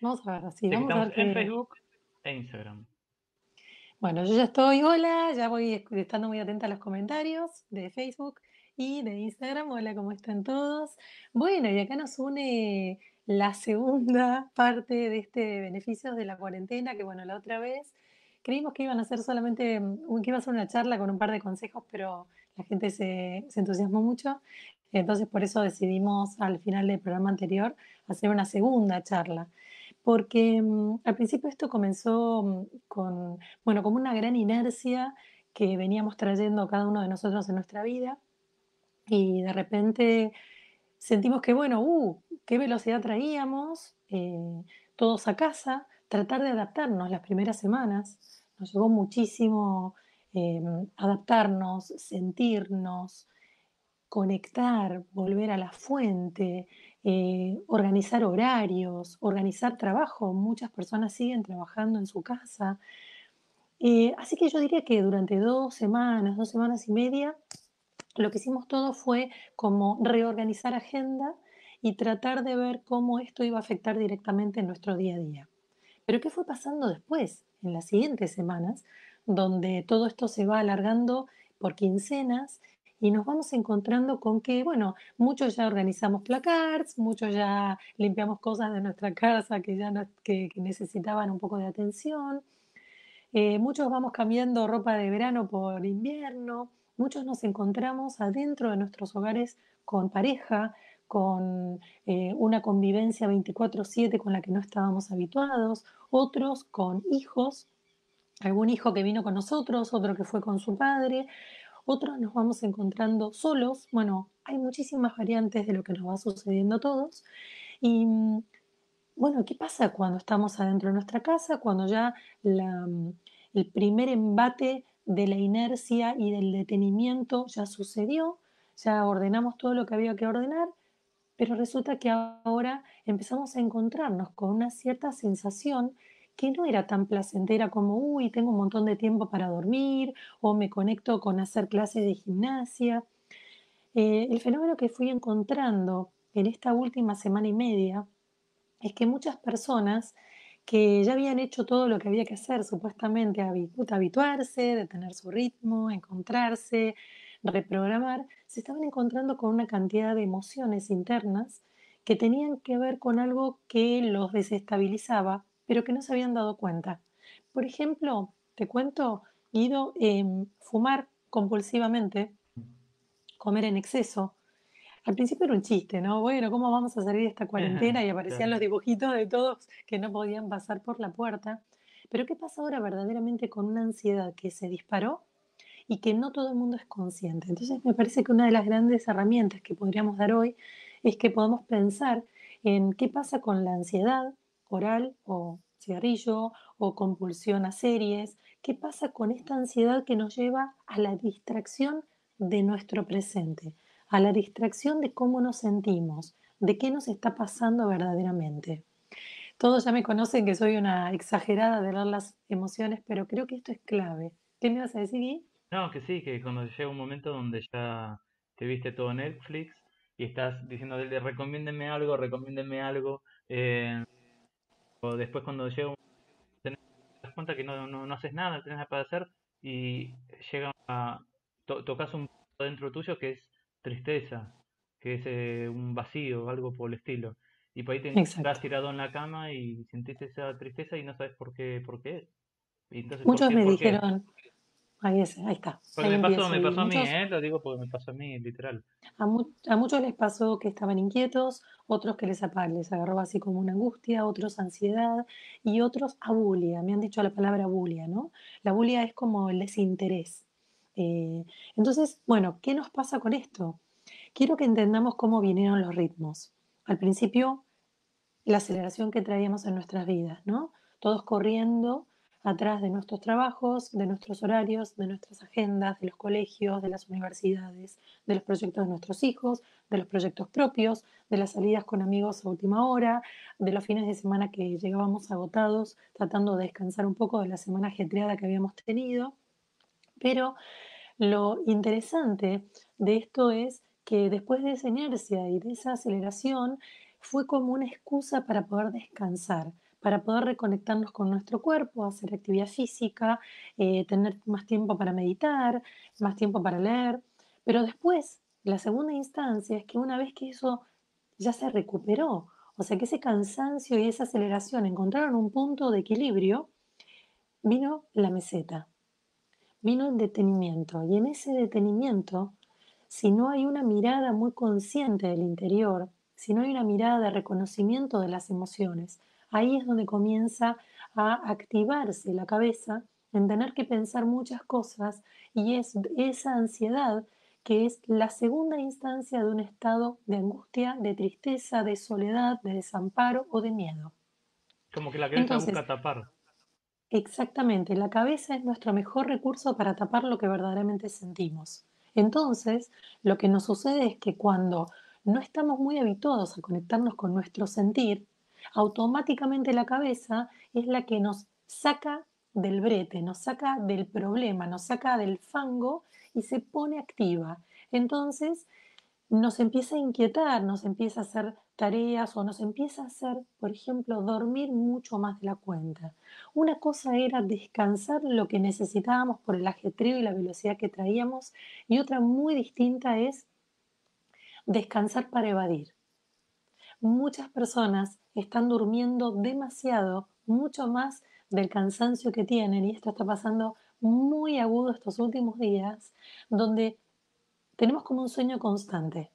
Vamos a ver, sí, vamos a ver en. Facebook e Instagram. Bueno, yo ya estoy, hola, ya voy estando muy atenta a los comentarios de Facebook y de Instagram. Hola, ¿cómo están todos? Bueno, y acá nos une la segunda parte de este beneficios de la cuarentena, que bueno, la otra vez creímos que iban a ser solamente, mm, que iba a ser una charla con un par de consejos, pero la gente se, se entusiasmó mucho. Entonces, por eso decidimos al final del programa anterior hacer una segunda charla. Porque mm, al principio esto comenzó mm, con bueno, como una gran inercia que veníamos trayendo cada uno de nosotros en nuestra vida y de repente sentimos que, bueno, uh, qué velocidad traíamos, eh, todos a casa, tratar de adaptarnos las primeras semanas. Nos llevó muchísimo eh, adaptarnos, sentirnos, conectar, volver a la fuente, eh, organizar horarios, organizar trabajo. Muchas personas siguen trabajando en su casa. Eh, así que yo diría que durante dos semanas, dos semanas y media, lo que hicimos todo fue como reorganizar agenda y tratar de ver cómo esto iba a afectar directamente en nuestro día a día. Pero ¿qué fue pasando después, en las siguientes semanas, donde todo esto se va alargando por quincenas y nos vamos encontrando con que, bueno, muchos ya organizamos placards, muchos ya limpiamos cosas de nuestra casa que ya que necesitaban un poco de atención, eh, muchos vamos cambiando ropa de verano por invierno, muchos nos encontramos adentro de nuestros hogares con pareja, con eh, una convivencia 24/7 con la que no estábamos habituados, otros con hijos, algún hijo que vino con nosotros, otro que fue con su padre, otros nos vamos encontrando solos. Bueno, hay muchísimas variantes de lo que nos va sucediendo a todos. Y mm, bueno, ¿qué pasa cuando estamos adentro de nuestra casa? Cuando ya mm, el primer embate de la inercia y del detenimiento ya sucedió, ya ordenamos todo lo que había que ordenar, pero resulta que ahora empezamos a encontrarnos con una cierta sensación que no era tan placentera como, uy, tengo un montón de tiempo para dormir o me conecto con hacer clases de gimnasia. Eh, el fenómeno que fui encontrando en esta última semana y media es que muchas personas que ya habían hecho todo lo que había que hacer, supuestamente habi- habituarse, detener su ritmo, encontrarse, reprogramar, se estaban encontrando con una cantidad de emociones internas que tenían que ver con algo que los desestabilizaba, pero que no se habían dado cuenta. Por ejemplo, te cuento, Guido, em, fumar compulsivamente, comer en exceso, al principio era un chiste, ¿no? Bueno, ¿cómo vamos a salir de esta cuarentena? Y aparecían los dibujitos de todos que no podían pasar por la puerta. Pero ¿qué pasa ahora verdaderamente con una ansiedad que se disparó y que no todo el mundo es consciente? Entonces me parece que una de las grandes herramientas que podríamos dar hoy es que podamos pensar en qué pasa con la ansiedad oral o cigarrillo o compulsión a series, qué pasa con esta ansiedad que nos lleva a la distracción de nuestro presente a la distracción de cómo nos sentimos, de qué nos está pasando verdaderamente. Todos ya me conocen que soy una exagerada de leer las emociones, pero creo que esto es clave. ¿Qué me vas a decir, Gui? No, que sí, que cuando llega un momento donde ya te viste todo Netflix y estás diciendo, "Dele, recomiéndeme algo, recomiéndeme algo, eh, o después cuando llega un te das cuenta que no, no, no haces nada, no tenés nada para hacer y llega a, to- tocas un dentro tuyo que es tristeza, que es eh, un vacío, algo por el estilo. Y por ahí te encontrás tirado en la cama y sentís esa tristeza y no sabes por qué, por qué es. Y entonces, ¿por Muchos qué? me ¿Por qué? Ahí, es, ahí está, Porque ahí me pasó, me pasó a mí, muchos, ¿eh? Lo digo porque me pasó a mí, literal. a, mu- a muchos les pasó que estaban inquietos, otros que les, les agarró así como una angustia, otros ansiedad y otros abulia. Me han dicho la palabra abulia, ¿no? La abulia es como el desinterés. Eh, entonces, bueno, ¿qué nos pasa con esto? Quiero que entendamos cómo vinieron los ritmos. Al principio, la aceleración que traíamos en nuestras vidas, ¿no? Todos corriendo atrás de nuestros trabajos, de nuestros horarios, de nuestras agendas, de los colegios, de las universidades, de los proyectos de nuestros hijos, de los proyectos propios, de las salidas con amigos a última hora, de los fines de semana que llegábamos agotados, tratando de descansar un poco de la semana ajetreada que habíamos tenido. Pero lo interesante de esto es que después de esa inercia y de esa aceleración fue como una excusa para poder descansar, para poder reconectarnos con nuestro cuerpo, hacer actividad física, eh, tener más tiempo para meditar, más tiempo para leer. Pero después, la segunda instancia es que una vez que eso ya se recuperó, o sea que ese cansancio y esa aceleración encontraron un punto de equilibrio, vino la meseta, vino el detenimiento. Y en ese detenimiento, si no hay una mirada muy consciente del interior, si no hay una mirada de reconocimiento de las emociones, ahí es donde comienza a activarse la cabeza en tener que pensar muchas cosas y es esa ansiedad que es la segunda instancia de un estado de angustia, de tristeza, de soledad, de desamparo o de miedo. Como que la cabeza busca tapar. Exactamente, la cabeza es nuestro mejor recurso para tapar lo que verdaderamente sentimos. Entonces, lo que nos sucede es que cuando no estamos muy habituados a conectarnos con nuestro sentir, automáticamente la cabeza es la que nos saca del brete, nos saca del problema, nos saca del fango y se pone activa. Entonces nos empieza a inquietar, nos empieza a hacer tareas o nos empieza a hacer, por ejemplo, dormir mucho más de la cuenta. Una cosa era descansar lo que necesitábamos por el ajetreo y la velocidad que traíamos y otra muy distinta es descansar para evadir. Muchas personas están durmiendo demasiado, mucho más del cansancio que tienen y esto está pasando muy agudo estos últimos días, donde tenemos como un sueño constante.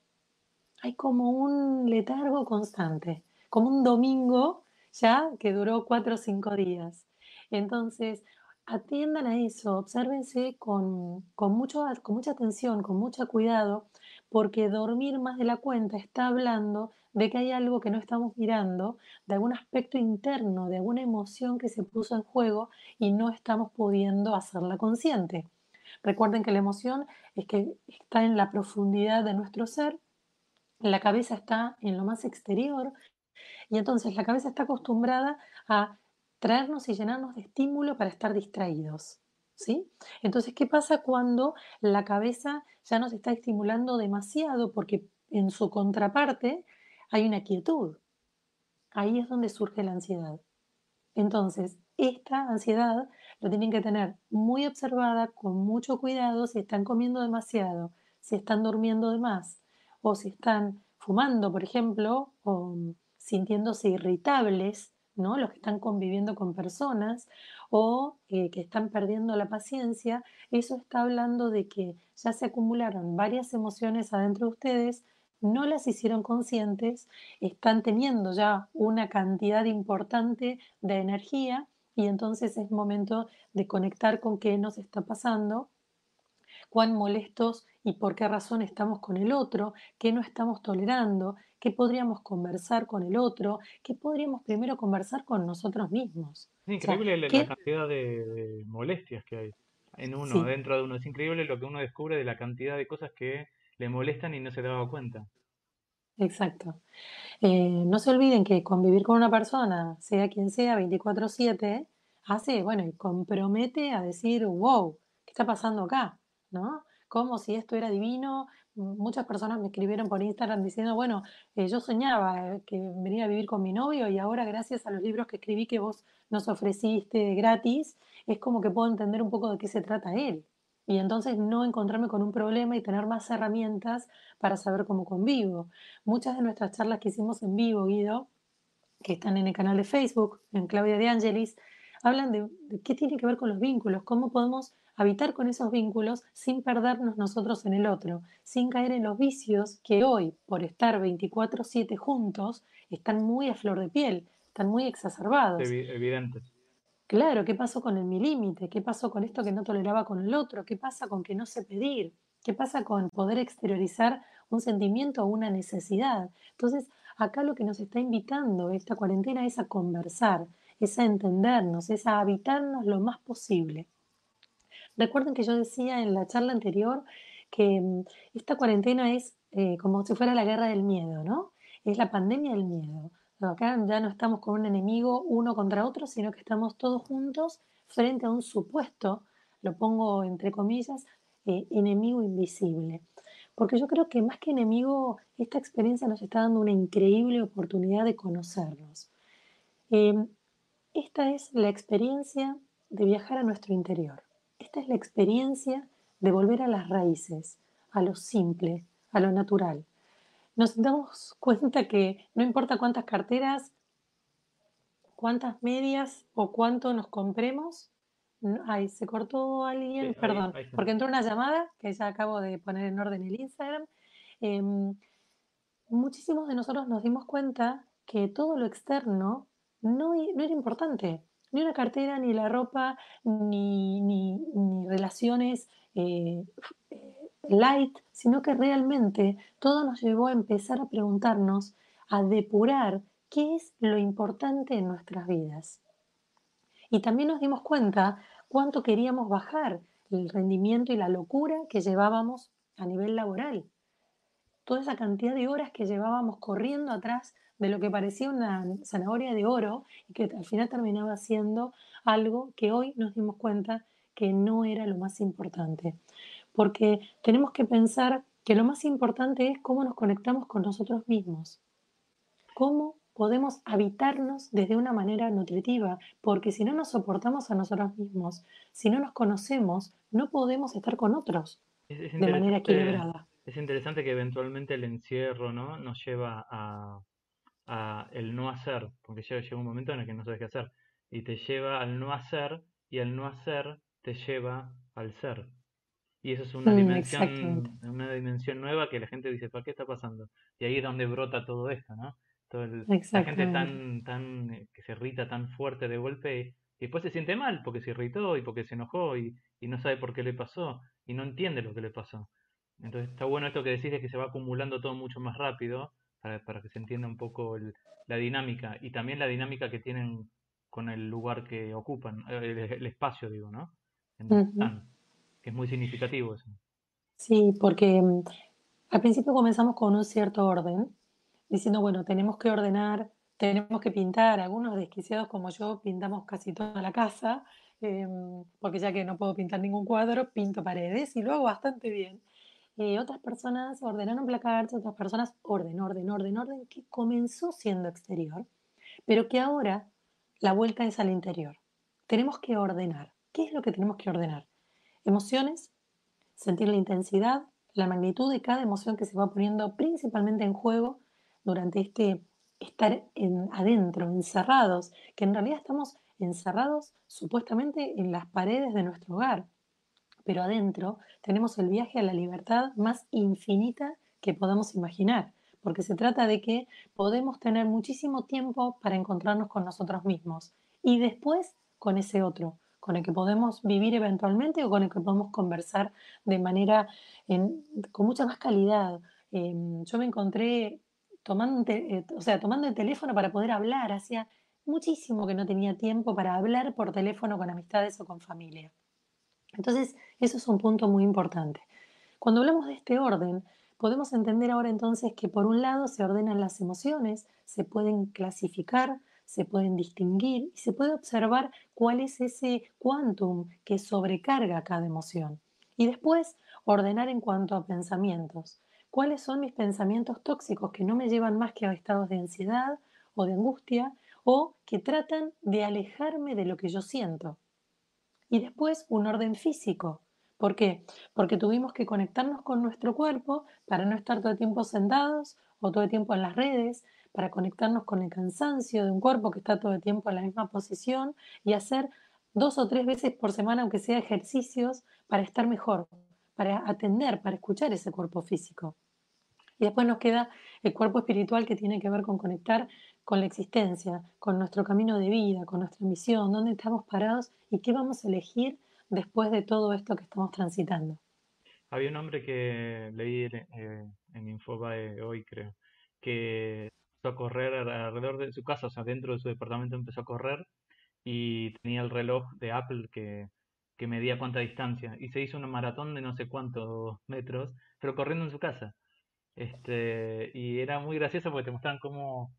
Hay como un letargo constante, como un domingo ya que duró cuatro o cinco días. Entonces, atiendan a eso, obsérvense con, con, mucho, con mucha atención, con mucho cuidado, porque dormir más de la cuenta está hablando de que hay algo que no estamos mirando, de algún aspecto interno, de alguna emoción que se puso en juego y no estamos pudiendo hacerla consciente. Recuerden que la emoción es que está en la profundidad de nuestro ser, la cabeza está en lo más exterior y entonces la cabeza está acostumbrada a traernos y llenarnos de estímulo para estar distraídos. Entonces, ¿qué pasa cuando la cabeza ya nos está estimulando demasiado porque en su contraparte hay una quietud. Ahí es donde surge la ansiedad. Entonces, esta ansiedad la tienen que tener muy observada, con mucho cuidado, si están comiendo demasiado, si están durmiendo de más, o si están fumando, por ejemplo, o sintiéndose irritables, ¿no? Los que están conviviendo con personas o eh, que están perdiendo la paciencia, eso está hablando de que ya se acumularon varias emociones adentro de ustedes no las hicieron conscientes, están teniendo ya una cantidad importante de energía y entonces es momento de conectar con qué nos está pasando, cuán molestos y por qué razón estamos con el otro, qué no estamos tolerando, qué podríamos conversar con el otro, qué podríamos primero conversar con nosotros mismos. Es increíble la, cantidad de, molestias que hay en uno, dentro de uno. Es increíble lo que uno descubre de la cantidad de cosas que le molestan y no se daba cuenta. Exacto. Eh, no se olviden que convivir con una persona, sea quien sea, 24/7, hace, bueno, y compromete a decir, wow, ¿qué está pasando acá? ¿No? Como si esto era divino. Muchas personas me escribieron por Instagram diciendo, bueno, eh, yo soñaba eh, que venía a vivir con mi novio y ahora gracias a los libros que escribí que vos nos ofreciste gratis, es como que puedo entender un poco de qué se trata él y entonces no encontrarme con un problema y tener más herramientas para saber cómo convivo. Muchas de nuestras charlas que hicimos en vivo, Guido, que están en el canal de Facebook, en Claudia de Angelis, hablan de, qué tiene que ver con los vínculos, cómo podemos habitar con esos vínculos sin perdernos nosotros en el otro, sin caer en los vicios que hoy, por estar 24/7 juntos, están muy a flor de piel, están muy exacerbados. Evidentes. Claro, ¿qué pasó con el mi límite? ¿Qué pasó con esto que no toleraba con el otro? ¿Qué pasa con que no sé pedir? ¿Qué pasa con poder exteriorizar un sentimiento o una necesidad? Entonces, acá lo que nos está invitando esta cuarentena es a conversar, es a entendernos, es a habitarnos lo más posible. Recuerden que yo decía en la charla anterior que mm, esta cuarentena es eh, como si fuera la guerra del miedo, ¿no? Es la pandemia del miedo. Acá ya no estamos con un enemigo uno contra otro, sino que estamos todos juntos frente a un supuesto, lo pongo entre comillas, eh, enemigo invisible. porque yo creo que más que enemigo, esta experiencia nos está dando una increíble oportunidad de conocernos. Em, esta es la experiencia de viajar a nuestro interior. Esta es la experiencia de volver a las raíces, a lo simple, a lo natural. Nos damos cuenta que no importa cuántas carteras, cuántas medias o cuánto nos compremos, Ay, se cortó alguien, perdón, porque entró una llamada que ya acabo de poner en orden el Instagram. Em, muchísimos de nosotros nos dimos cuenta que todo lo externo no, no era importante. Ni una cartera, ni la ropa, ni, ni, relaciones eh, light, sino que realmente todo nos llevó a empezar a preguntarnos, a depurar qué es lo importante en nuestras vidas. Y también nos dimos cuenta cuánto queríamos bajar el rendimiento y la locura que llevábamos a nivel laboral. Toda esa cantidad de horas que llevábamos corriendo atrás de lo que parecía una zanahoria de oro y que al final terminaba siendo algo que hoy nos dimos cuenta que no era lo más importante. Porque tenemos que pensar que lo más importante es cómo nos conectamos con nosotros mismos. Cómo podemos habitarnos desde una manera nutritiva, porque si no nos soportamos a nosotros mismos, si no nos conocemos, no podemos estar con otros de manera equilibrada. Es interesante que eventualmente el encierro ¿no? nos lleva a, el no hacer, porque llega, un momento en el que no sabes qué hacer, y te lleva al no hacer, y el no hacer te lleva al ser. Y eso es una, mm, dimensión, una dimensión nueva que la gente dice, ¿para qué está pasando? Y ahí es donde brota todo esto, ¿no? la gente tan, tan, eh, que se irrita tan fuerte de golpe y, después se siente mal porque se irritó y porque se enojó y, no sabe por qué le pasó y no entiende lo que le pasó. Entonces está bueno esto que decís de que se va acumulando todo mucho más rápido para, para que se entienda un poco la dinámica y también la dinámica que tienen con el lugar que ocupan, eh, el, espacio, digo, ¿no? que es muy significativo eso. Sí, porque mm, al principio comenzamos con un cierto orden diciendo, bueno, tenemos que ordenar, tenemos que pintar, algunos desquiciados como yo pintamos casi toda la casa, em, porque ya que no puedo pintar ningún cuadro, pinto paredes y lo hago bastante bien. Eh, otras personas ordenaron placards, otras personas orden, orden, orden, orden, que comenzó siendo exterior, pero que ahora la vuelta es al interior. Tenemos que ordenar. ¿Qué es lo que tenemos que ordenar? Emociones, sentir la intensidad, la magnitud de cada emoción que se va poniendo principalmente en juego durante este estar en, adentro, encerrados, que en realidad estamos encerrados supuestamente en las paredes de nuestro hogar, pero adentro tenemos el viaje a la libertad más infinita que podamos imaginar, porque se trata de que podemos tener muchísimo tiempo para encontrarnos con nosotros mismos y después con ese otro, con el que podemos vivir eventualmente o con el que podemos conversar de manera con mucha más calidad. Em, yo me encontré tomando, eh, o sea, tomando el teléfono para poder hablar. Hacía muchísimo que no tenía tiempo para hablar por teléfono con amistades o con familia. Entonces, eso es un punto muy importante. Cuando hablamos de este orden, podemos entender ahora entonces que por un lado se ordenan las emociones, se pueden clasificar, se pueden distinguir y se puede observar cuál es ese quantum que sobrecarga cada emoción. Y después ordenar en cuanto a pensamientos cuáles son mis pensamientos tóxicos que no me llevan más que a estados de ansiedad o de angustia o que tratan de alejarme de lo que yo siento. Y después un orden físico. ¿Por qué? Porque tuvimos que conectarnos con nuestro cuerpo para no estar todo el tiempo sentados o todo el tiempo en las redes, para conectarnos con el cansancio de un cuerpo que está todo el tiempo en la misma posición y hacer dos o tres veces por semana, aunque sea ejercicios, para estar mejor, para atender, para escuchar ese cuerpo físico. Y después nos queda el cuerpo espiritual que tiene que ver con conectar con la existencia, con nuestro camino de vida, con nuestra misión, dónde estamos parados y qué vamos a elegir después de todo esto que estamos transitando. Había un hombre que leí eh, en Infobae hoy, creo, que empezó a correr alrededor de su casa, o sea, dentro de su departamento empezó a correr y tenía el reloj de Apple que que medía cuánta distancia y se hizo una maratón de no sé cuántos metros, pero corriendo en su casa. Este, y era muy gracioso porque te mostraban cómo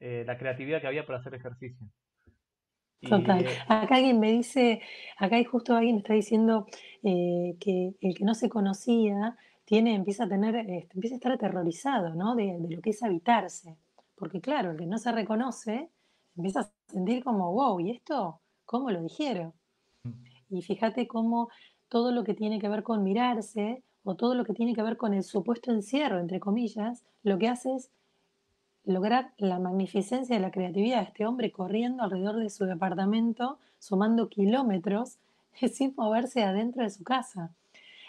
eh, la creatividad que había para hacer ejercicio. Total. Eh, acá alguien me dice, acá justo alguien me está diciendo eh, que el que no se conocía tiene, empieza a tener, este, empieza a estar aterrorizado, ¿no? De, de lo que es habitarse. Porque claro, el que no se reconoce empieza a sentir como, wow, ¿y esto cómo lo dijeron? Y fíjate cómo todo lo que tiene que ver con mirarse o todo lo que tiene que ver con el supuesto encierro, entre comillas, lo que hace es lograr la magnificencia de la creatividad de este hombre corriendo alrededor de su departamento, sumando kilómetros sin moverse adentro de su casa.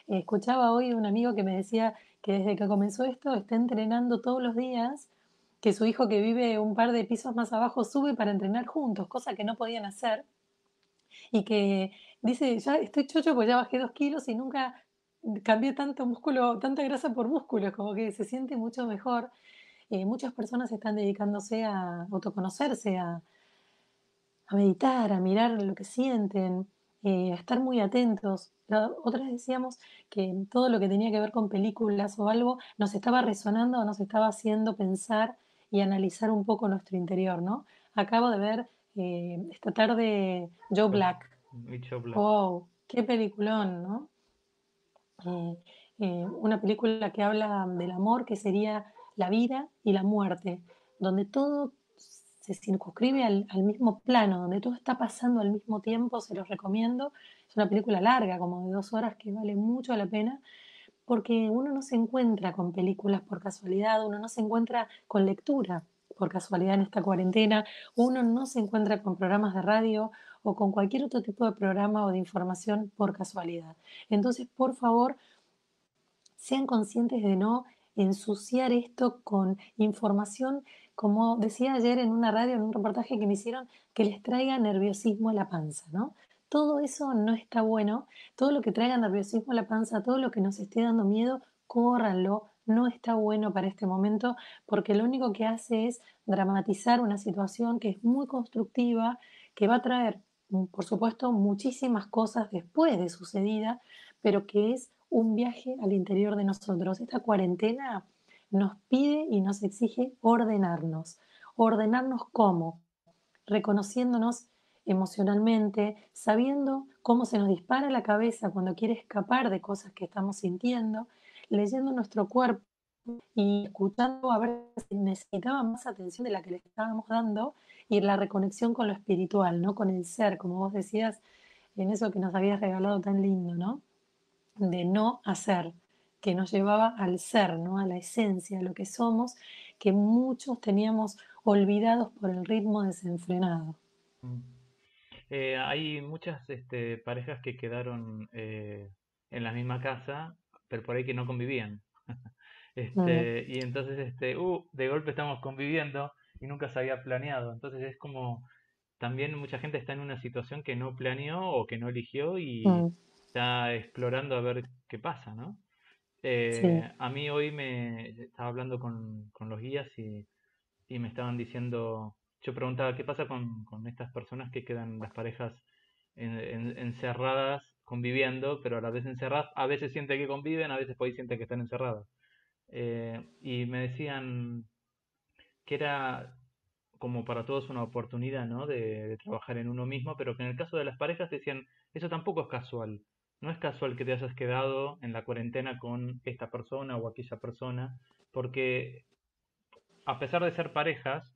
escuchaba hoy un amigo que me decía que desde que comenzó esto está entrenando todos los días, que su hijo que vive un par de pisos más abajo sube para entrenar juntos, cosa que no podían hacer, y que dice, ya estoy chocho porque ya bajé dos kilos y nunca cambié tanto músculo, tanta grasa por músculo, como que se siente mucho mejor. Eh, muchas personas están dedicándose a autoconocerse, a, a meditar, a mirar lo que sienten, eh, a estar muy atentos. otras decíamos que todo lo que tenía que ver con películas o algo nos estaba resonando, nos estaba haciendo pensar y analizar un poco nuestro interior, ¿no? Acabo de ver eh, esta tarde Joe Black. Black. Wow, qué peliculón, ¿no? una película que habla del amor, que sería la vida y la muerte, donde todo se circunscribe al, mismo plano, donde todo está pasando al mismo tiempo, se los recomiendo. Es una película larga, como de dos horas, que vale mucho la pena, porque uno no se encuentra con películas por casualidad, uno no se encuentra con lectura por casualidad en esta cuarentena, uno no se encuentra con programas de radio o con cualquier otro tipo de programa o de información por casualidad. Entonces, por favor, sean conscientes de no ensuciar esto con información, como decía ayer en una radio, en un reportaje que me hicieron, que les traiga nerviosismo a la panza, ¿no? Todo eso no está bueno, todo lo que traiga nerviosismo a la panza, todo lo que nos esté dando miedo, córranlo, no está bueno para este momento porque lo único que hace es dramatizar una situación que es muy constructiva, que va a traer, por supuesto, muchísimas cosas después de sucedida, pero que es un viaje al interior de nosotros. Esta cuarentena nos pide y nos exige ordenarnos. Ordenarnos cómo? Reconociéndonos emocionalmente, sabiendo cómo se nos dispara la cabeza cuando quiere escapar de cosas que estamos sintiendo, leyendo nuestro cuerpo y escuchando a ver si necesitaba más atención de la que le estábamos dando y la reconexión con lo espiritual, ¿no? Con el ser, como vos decías, en eso que nos habías regalado tan lindo, ¿no? De no hacer, que nos llevaba al ser, ¿no? a la esencia, a lo que somos, que muchos teníamos olvidados por el ritmo desenfrenado. Mm. Eh, hay muchas este, parejas que quedaron eh, en la misma casa, pero por ahí que no convivían. este. Y entonces, este, uh, de golpe estamos conviviendo y nunca se había planeado. Entonces es como, también mucha gente está en una situación que no planeó o que no eligió y, mm está explorando a ver qué pasa, ¿no? Eh, a mí hoy me estaba hablando con, los guías y, me estaban diciendo, yo preguntaba qué pasa con, estas personas que quedan las parejas encerradas conviviendo, pero a la vez encerradas, a veces siente que conviven, a veces por ahí siente que están encerradas. Eh, y me decían que era como para todos una oportunidad, ¿no? De, de, trabajar en uno mismo, pero que en el caso de las parejas decían, eso tampoco es casual. No es casual que te hayas quedado en la cuarentena con esta persona o aquella persona, porque a pesar de ser parejas,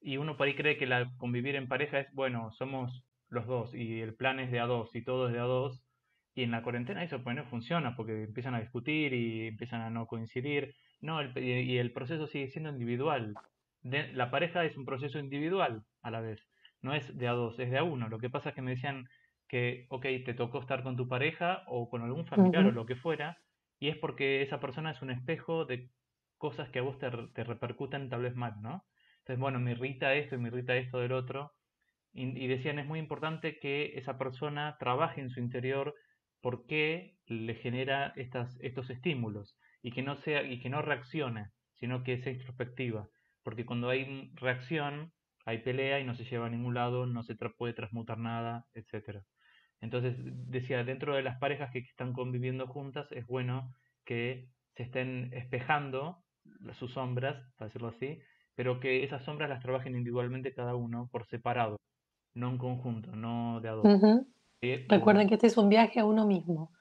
y uno por ahí cree que la convivir en pareja es, bueno, somos los dos y el plan es de a dos y todo es de a dos, y en la cuarentena eso pues no funciona porque empiezan a discutir y empiezan a no coincidir, no, y el proceso sigue siendo individual. la pareja es un proceso individual a la vez, no es de a dos, es de a uno. Lo que pasa es que me decían, que, ok, te tocó estar con tu pareja o con algún familiar o lo que fuera, y es porque esa persona es un espejo de cosas que a vos te, te repercuten tal vez mal, ¿no? Entonces, bueno, me irrita esto y me irrita esto del otro. Y, decían, es muy importante que esa persona trabaje en su interior por qué le genera estas, estos estímulos y que no sea y que no reaccione, sino que sea introspectiva, porque cuando hay reacción hay pelea y no se lleva a ningún lado, no se puede transmutar nada, etcétera. Entonces, decía, dentro de las parejas que están conviviendo juntas, es bueno que se estén espejando sus sombras, para decirlo así, pero que esas sombras las trabajen individualmente cada uno por separado, no en conjunto, no de a dos. Recuerden que este es un viaje a uno mismo.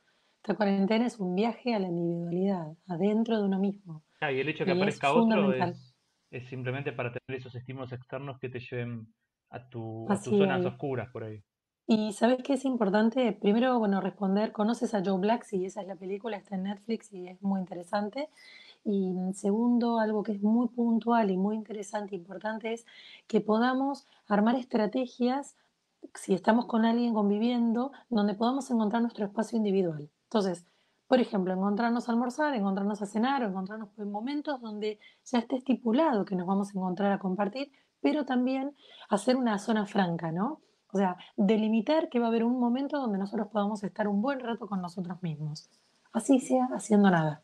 Esta cuarentena es un viaje a la individualidad, adentro de uno mismo. Ah, y el hecho de que Y es aparezca otro es, es simplemente para tener esos estímulos externos que te lleven a tu, a tus zonas es. oscuras por ahí. Y ¿sabes qué es importante? Primero, bueno, responder, ¿conoces a Joe Black? Sí, esa es la película, está en Netflix y es muy interesante. Y mm, segundo, algo que es muy puntual y muy interesante importante es que podamos armar estrategias, si estamos con alguien conviviendo, donde podamos encontrar nuestro espacio individual. Entonces, por ejemplo, encontrarnos a almorzar, encontrarnos a cenar o encontrarnos en momentos donde ya esté estipulado que nos vamos a encontrar a compartir, pero también hacer una zona franca, ¿no? O sea, delimitar que va a haber un momento donde nosotros podamos estar un buen rato con nosotros mismos. Así sea haciendo nada.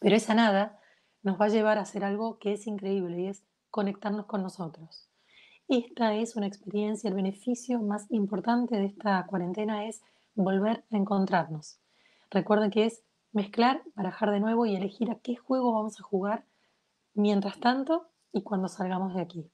Pero esa nada nos va a llevar a hacer algo que es increíble y es conectarnos con nosotros. Esta es una experiencia, el beneficio más importante de esta cuarentena es volver a encontrarnos. Recuerden que es mezclar, barajar de nuevo y elegir a qué juego vamos a jugar mientras tanto y cuando salgamos de aquí.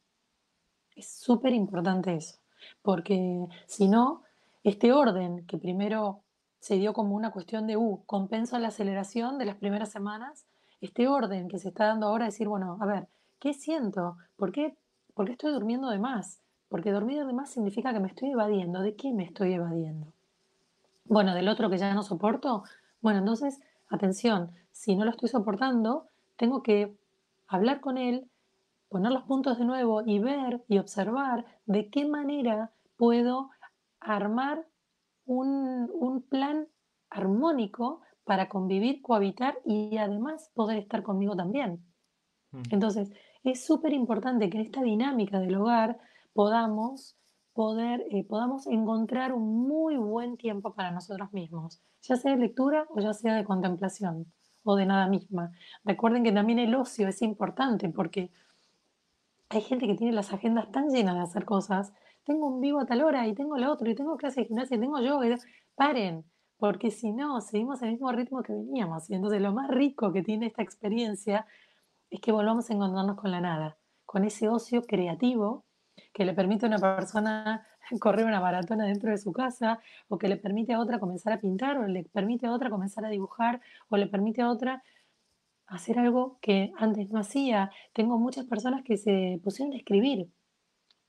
Es súper importante eso, porque si no, este orden que primero se dio como una cuestión de, uh, compensa la aceleración de las primeras semanas, este orden que se está dando ahora, decir, bueno, a ver, ¿qué siento? ¿Por qué, por qué estoy durmiendo de más? Porque dormir de más significa que me estoy evadiendo. ¿De qué me estoy evadiendo? Bueno, del otro que ya no soporto. Bueno, entonces, atención, si no lo estoy soportando, tengo que hablar con él, poner los puntos de nuevo y ver y observar de qué manera puedo armar un, un plan armónico para convivir, cohabitar y además poder estar conmigo también. Mm. Entonces, es súper importante que en esta dinámica del hogar podamos poder, eh, podamos encontrar un muy buen tiempo para nosotros mismos, ya sea de lectura o ya sea de contemplación o de nada misma. Recuerden que también el ocio es importante porque hay gente que tiene las agendas tan llenas de hacer cosas. Tengo un vivo a tal hora y tengo lo otro y tengo clase de gimnasia y tengo yoga. Paren, porque si no, seguimos el mismo ritmo que veníamos. Y entonces lo más rico que tiene esta experiencia es que volvamos a encontrarnos con la nada, con ese ocio creativo que le permite a una persona correr una maratona dentro de su casa, o que le permite a otra comenzar a pintar, o le permite a otra comenzar a dibujar, o le permite a otra hacer algo que antes no hacía. Tengo muchas personas que se pusieron a escribir,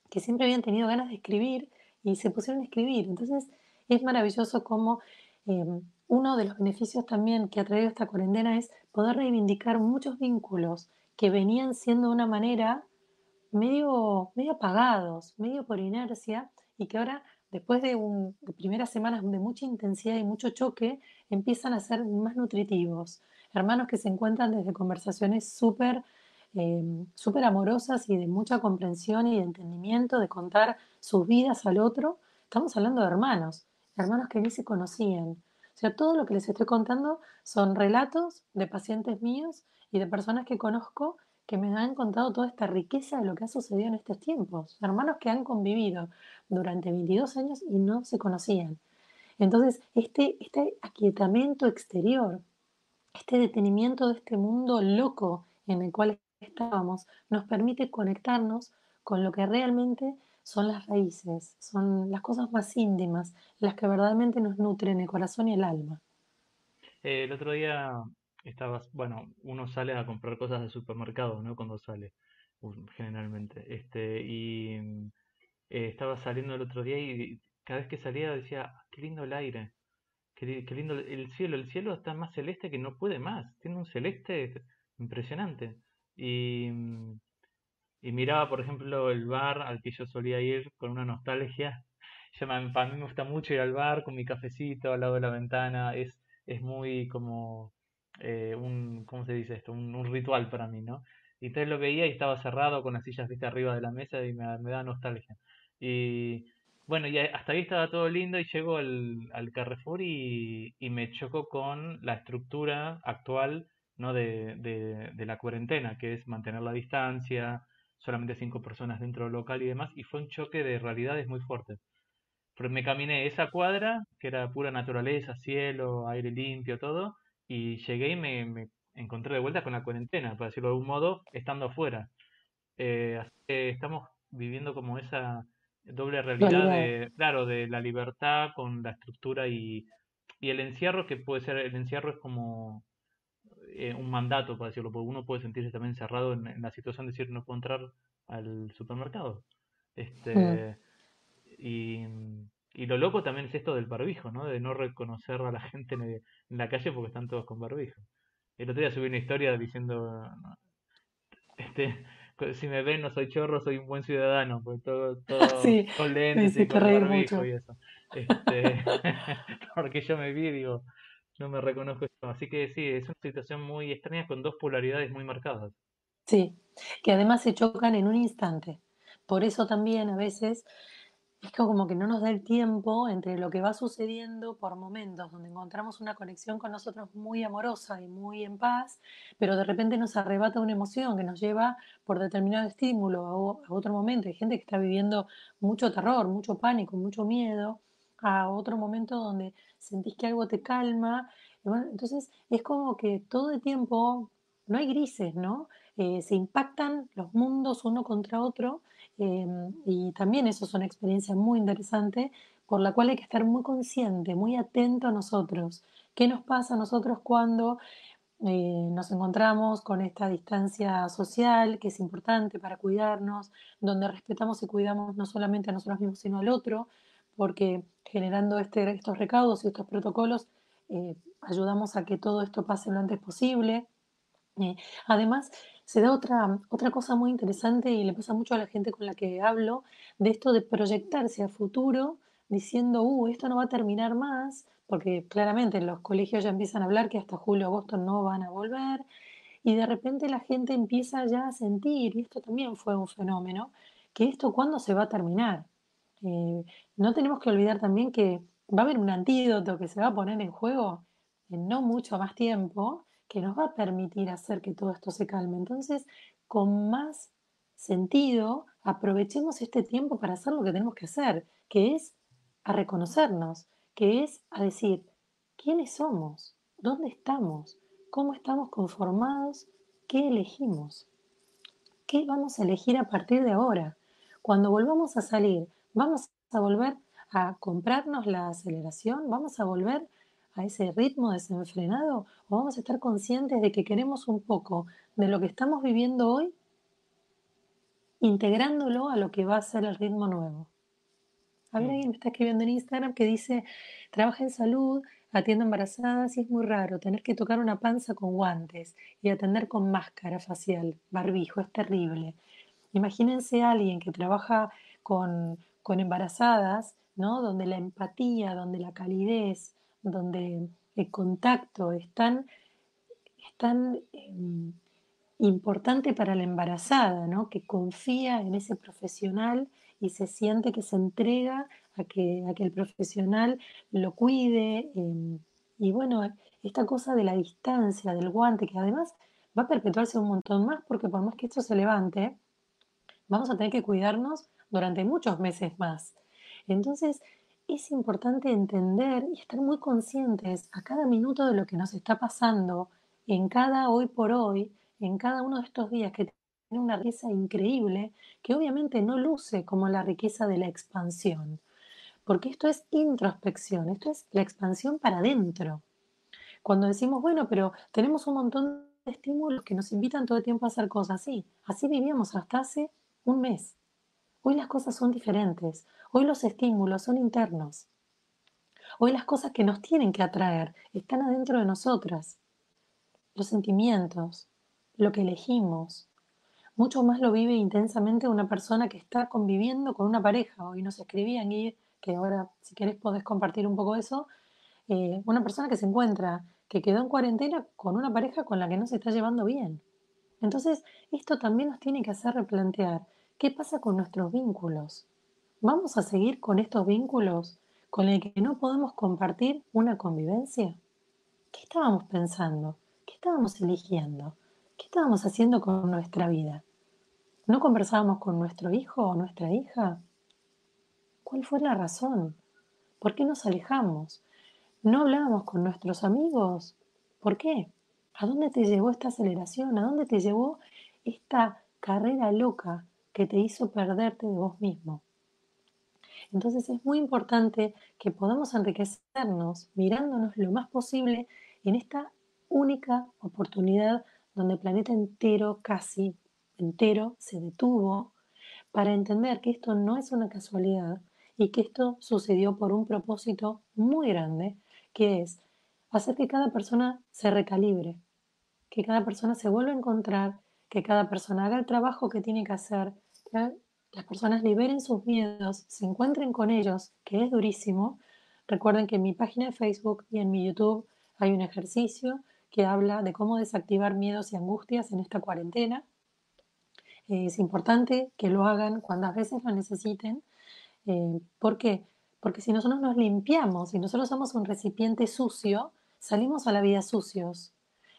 que siempre habían tenido ganas de escribir y se pusieron a escribir. Entonces es maravilloso como eh, uno de los beneficios también que ha traído esta cuarentena es poder reivindicar muchos vínculos que venían siendo de una manera medio, medio apagados, medio por inercia, y que ahora, después de, un, primeras semanas de mucha intensidad y mucho choque, empiezan a ser más nutritivos. Hermanos que se encuentran desde conversaciones súper eh, súper amorosas y de mucha comprensión y de entendimiento, de contar sus vidas al otro. Estamos hablando de hermanos, hermanos que ni se conocían. O sea, todo lo que les estoy contando son relatos de pacientes míos y de personas que conozco que me han contado toda esta riqueza de lo que ha sucedido en estos tiempos. Hermanos que han convivido durante 22 años y no se conocían. Entonces, este, este aquietamiento exterior, este detenimiento de este mundo loco en el cual estábamos, nos permite conectarnos con lo que realmente son las raíces, son las cosas más íntimas, las que verdaderamente nos nutren el corazón y el alma. Eh, el otro día estabas, bueno, uno sale a comprar cosas del supermercado, ¿no? Cuando sale, generalmente. Este, y eh, estaba saliendo el otro día y cada vez que salía decía, "Ah, qué lindo el aire, qué, qué lindo el cielo. El cielo está más celeste que no puede más. Tiene un celeste impresionante. Y, y miraba, por ejemplo, el bar al que yo solía ir con una nostalgia. Yo, para mí me gusta mucho ir al bar con mi cafecito al lado de la ventana. Es, es muy como eh, un, ¿cómo se dice esto? Un, un ritual para mí, ¿no? Y entonces lo veía y estaba cerrado con las sillas, arriba de la mesa y me, me da nostalgia. Y bueno, y hasta ahí estaba todo lindo y llego al, al Carrefour y, y me choco con la estructura actual, ¿no? de, de, de la cuarentena, que es mantener la distancia, solamente cinco personas dentro del local y demás, y fue un choque de realidades muy fuerte. Pero me caminé esa cuadra, que era pura naturaleza, cielo, aire limpio, todo, y llegué y me, me encontré de vuelta con la cuarentena, por decirlo de algún modo, estando afuera. Eh, así que estamos viviendo como esa doble realidad de, claro, de la libertad con la estructura y, y el encierro, que puede ser, el encierro es como eh, un mandato, por decirlo, porque uno puede sentirse también encerrado en, la situación de decir no puedo entrar al supermercado. Este, mm. y, y, lo loco también es esto del barbijo, ¿no? De no reconocer a la gente en, la calle porque están todos con barbijo. El otro día subí una historia diciendo, este, si me ven no soy chorro, soy un buen ciudadano, porque todo, todo con lentes y con barbijo y eso. Este, porque yo me vi digo, no me reconozco esto. Así que sí, es una situación muy extraña con dos polaridades muy marcadas. Sí, que además se chocan en un instante. Por eso también a veces es como que no nos da el tiempo entre lo que va sucediendo por momentos, donde encontramos una conexión con nosotros muy amorosa y muy en paz, pero de repente nos arrebata una emoción que nos lleva por determinado estímulo a, otro momento. Hay gente que está viviendo mucho terror, mucho pánico, mucho miedo, a otro momento donde sentís que algo te calma. entonces es como que todo el tiempo no hay grises, ¿no? Eh, se impactan los mundos uno contra otro Em, y también eso es una experiencia muy interesante por la cual hay que estar muy consciente, muy atento a nosotros. ¿Qué nos pasa a nosotros cuando eh, nos encontramos con esta distancia social que es importante para cuidarnos, donde respetamos y cuidamos no solamente a nosotros mismos, sino al otro, porque generando este, estos recaudos y estos protocolos eh, ayudamos a que todo esto pase lo antes posible. Eh, además, se da otra, otra cosa muy interesante y le pasa mucho a la gente con la que hablo, de esto de proyectarse a futuro diciendo, uh, esto no va a terminar más, porque claramente los colegios ya empiezan a hablar que hasta julio, agosto no van a volver, y de repente la gente empieza ya a sentir, y esto también fue un fenómeno, que esto cuándo se va a terminar. Eh, no tenemos que olvidar también que va a haber un antídoto que se va a poner en juego en no mucho más tiempo, que nos va a permitir hacer que todo esto se calme. Entonces, con más sentido, aprovechemos este tiempo para hacer lo que tenemos que hacer, que es a reconocernos, que es a decir, ¿quiénes somos? ¿Dónde estamos? ¿Cómo estamos conformados? ¿Qué elegimos? ¿Qué vamos a elegir a partir de ahora? Cuando volvamos a salir, ¿vamos a volver a comprarnos la aceleración? ¿Vamos a volver a ese ritmo desenfrenado o vamos a estar conscientes de que queremos un poco de lo que estamos viviendo hoy, integrándolo a lo que va a ser el ritmo nuevo. A ver, mm. alguien me está escribiendo en Instagram que dice, trabaja en salud, atiende embarazadas y es muy raro tener que tocar una panza con guantes y atender con máscara facial, barbijo, es terrible. Imagínense a alguien que trabaja con, con embarazadas, ¿no? Donde la empatía, donde la calidez, donde el contacto es tan, em, importante para la embarazada, ¿no? que confía en ese profesional y se siente que se entrega a que, a que el profesional lo cuide. Em, y bueno, esta cosa de la distancia, del guante, que además va a perpetuarse un montón más porque por más que esto se levante, vamos a tener que cuidarnos durante muchos meses más. Entonces, es importante entender y estar muy conscientes a cada minuto de lo que nos está pasando en cada hoy por hoy, en cada uno de estos días que tiene una riqueza increíble, que obviamente no luce como la riqueza de la expansión, porque esto es introspección, esto es la expansión para adentro. Cuando decimos, bueno, pero tenemos un montón de estímulos que nos invitan todo el tiempo a hacer cosas, sí, así vivíamos hasta hace un mes. Hoy las cosas son diferentes. Hoy los estímulos son internos. Hoy las cosas que nos tienen que atraer están adentro de nosotras. Los sentimientos, lo que elegimos. Mucho más lo vive intensamente una persona que está conviviendo con una pareja. Hoy nos escribían, y que ahora si querés podés compartir un poco eso. Eh, una persona que se encuentra, que quedó en cuarentena con una pareja con la que no se está llevando bien. Entonces, esto también nos tiene que hacer replantear ¿Qué pasa con nuestros vínculos? ¿Vamos a seguir con estos vínculos con el que no podemos compartir una convivencia? ¿Qué estábamos pensando? ¿Qué estábamos eligiendo? ¿Qué estábamos haciendo con nuestra vida? ¿No conversábamos con nuestro hijo o nuestra hija? ¿Cuál fue la razón? ¿Por qué nos alejamos? ¿No hablábamos con nuestros amigos? ¿Por qué? ¿A dónde te llevó esta aceleración? ¿A dónde te llevó esta carrera loca que te hizo perderte de vos mismo. Entonces es muy importante que podamos enriquecernos mirándonos lo más posible en esta única oportunidad donde el planeta entero, casi entero, se detuvo para entender que esto no es una casualidad y que esto sucedió por un propósito muy grande, que es hacer que cada persona se recalibre, que cada persona se vuelva a encontrar, que cada persona haga el trabajo que tiene que hacer, las personas liberen sus miedos, se encuentren con ellos, que es durísimo. Recuerden que en mi página de Facebook y en mi YouTube hay un ejercicio que habla de cómo desactivar miedos y angustias en esta cuarentena. Es importante que lo hagan cuantas veces lo necesiten. Eh, ¿Por qué? Porque si nosotros nos limpiamos, si nosotros somos un recipiente sucio, salimos a la vida sucios.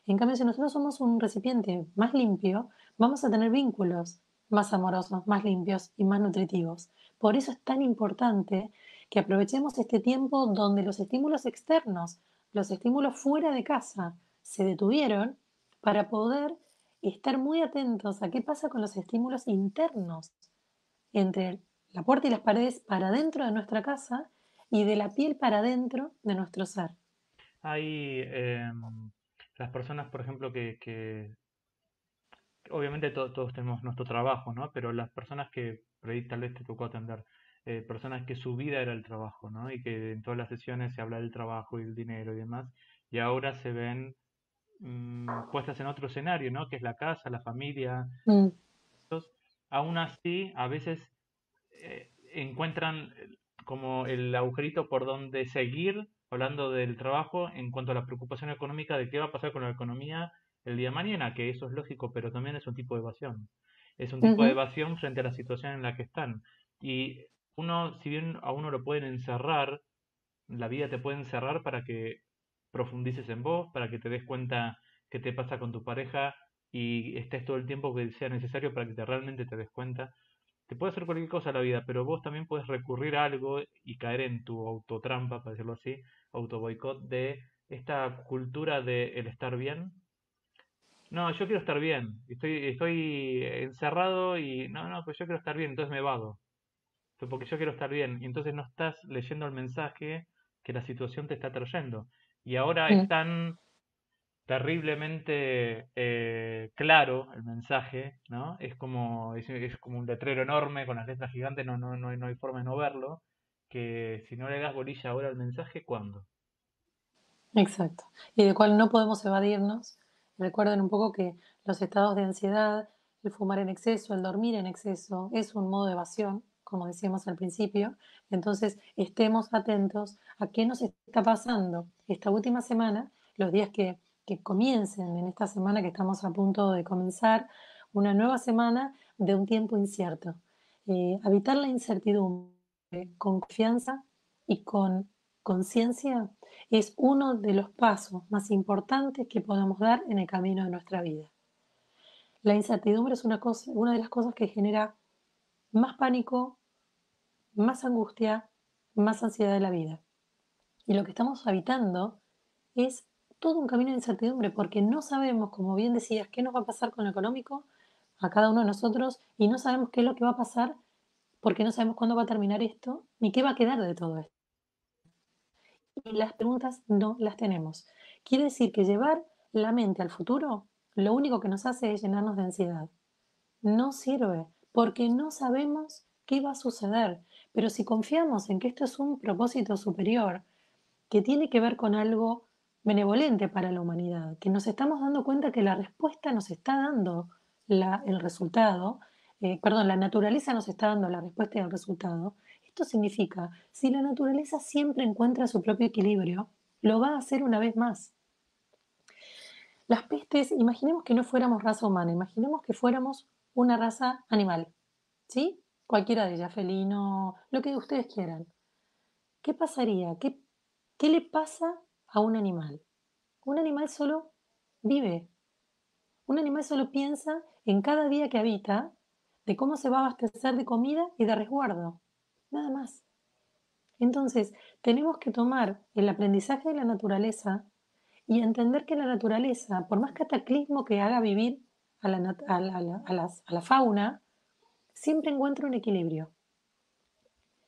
En cambio, si nosotros somos un recipiente más limpio, vamos a tener vínculos más amorosos, más limpios y más nutritivos. Por eso es tan importante que aprovechemos este tiempo donde los estímulos externos, los estímulos fuera de casa, se detuvieron para poder estar muy atentos a qué pasa con los estímulos internos entre la puerta y las paredes para dentro de nuestra casa y de la piel para dentro de nuestro ser. Hay em, las personas, por ejemplo, que, obviamente todos tenemos nuestro trabajo, ¿no? Pero las personas que por ahí tal vez te tocó atender, eh, personas que su vida era el trabajo, ¿no? Y que en todas las sesiones se habla del trabajo y el dinero y demás, y ahora se ven mm, puestas en otro escenario, ¿no? Que es la casa, la familia. Mm. aún así, a veces eh, encuentran como el agujerito por donde seguir hablando del trabajo en cuanto a la preocupación económica de qué va a pasar con la economía el día de mañana, que eso es lógico, pero también es un tipo de evasión. Es un tipo de evasión frente a la situación en la que están. Y uno, si bien a uno lo pueden encerrar, la vida te puede encerrar para que profundices en vos, para que te des cuenta qué te pasa con tu pareja y estés todo el tiempo que sea necesario para que te, realmente te des cuenta te puede hacer cualquier cosa la vida, pero vos también puedes recurrir a algo y caer en tu autotrampa, para decirlo así, auto boicot de esta cultura de el estar bien. No, yo quiero estar bien, estoy, estoy encerrado y no, no, pues yo quiero estar bien, entonces me vado. Porque yo quiero estar bien, y entonces no estás leyendo el mensaje que la situación te está trayendo. Y ahora mm. están terriblemente eh, claro el mensaje, ¿no? Es como, es, como un letrero enorme con las letras gigantes, no, no, no, hay, no hay forma de no verlo, que si no le das bolilla ahora al mensaje, ¿cuándo? Exacto, y de cual no podemos evadirnos. Recuerden un poco que los estados de ansiedad, el fumar en exceso, el dormir en exceso, es un modo de evasión, como decíamos al principio. Entonces, estemos atentos a qué nos está pasando esta última semana, los días que que comiencen en esta semana que estamos a punto de comenzar, una nueva semana de un tiempo incierto. Eh, habitar la incertidumbre con confianza y con conciencia es uno de los pasos más importantes que podamos dar en el camino de nuestra vida. La incertidumbre es una, cosa, una de las cosas que genera más pánico, más angustia, más ansiedad de la vida. Y lo que estamos habitando es todo un camino de incertidumbre porque no sabemos, como bien decías, qué nos va a pasar con lo económico a cada uno de nosotros y no sabemos qué es lo que va a pasar porque no sabemos cuándo va a terminar esto ni qué va a quedar de todo esto. Y las preguntas no las tenemos. Quiere decir que llevar la mente al futuro lo único que nos hace es llenarnos de ansiedad. No sirve porque no sabemos qué va a suceder. Pero si confiamos en que esto es un propósito superior, que tiene que ver con algo benevolente para la humanidad, que nos estamos dando cuenta que la respuesta nos está dando el resultado, eh, perdón, la naturaleza nos está dando la respuesta y el resultado. Esto significa, si la naturaleza siempre encuentra su propio equilibrio, lo va a hacer una vez más. Las pestes, imaginemos que no fuéramos raza humana, imaginemos que fuéramos una raza animal, ¿sí? Cualquiera de ellas, felino, lo que ustedes quieran. ¿Qué pasaría? ¿Qué, qué le pasa a un animal. Un animal solo vive. Un animal solo piensa en cada día que habita, de cómo se va a abastecer de comida y de resguardo. Nada más. Entonces, tenemos que tomar el aprendizaje de la naturaleza y entender que la naturaleza, por más cataclismo que haga vivir a la, a la fauna, siempre encuentra un equilibrio.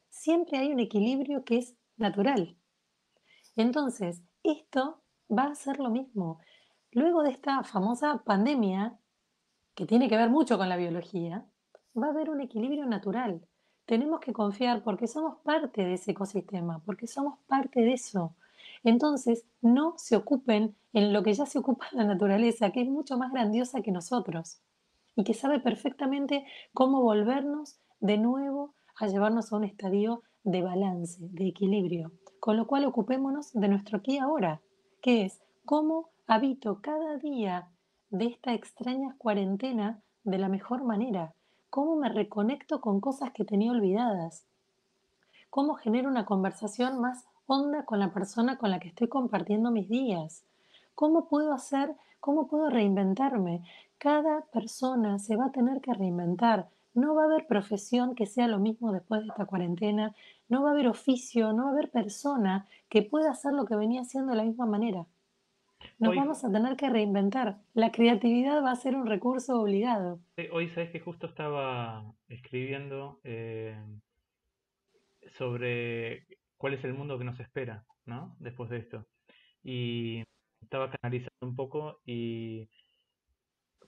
siempre hay un equilibrio que es natural. Entonces, esto va a ser lo mismo. Luego de esta famosa pandemia, que tiene que ver mucho con la biología, va a haber un equilibrio natural. Tenemos que confiar porque somos parte de ese ecosistema, porque somos parte de eso. Entonces, no se ocupen en lo que ya se ocupa la naturaleza, que es mucho más grandiosa que nosotros y que sabe perfectamente cómo volvernos de nuevo a llevarnos a un estadio de balance, de equilibrio. Con lo cual ocupémonos de nuestro aquí ahora, que es cómo habito cada día de esta extraña cuarentena de la mejor manera, cómo me reconecto con cosas que tenía olvidadas, cómo genero una conversación más honda con la persona con la que estoy compartiendo mis días, cómo puedo hacer, cómo puedo reinventarme. Cada persona se va a tener que reinventar. No va a haber profesión que sea lo mismo después de esta cuarentena, no va a haber oficio, no va a haber persona que pueda hacer lo que venía haciendo de la misma manera. Nos vamos a tener que reinventar. La creatividad va a ser un recurso obligado. Hoy, sabes que justo estaba escribiendo eh, sobre cuál es el mundo que nos espera, ¿no? Después de esto. Y estaba canalizando un poco y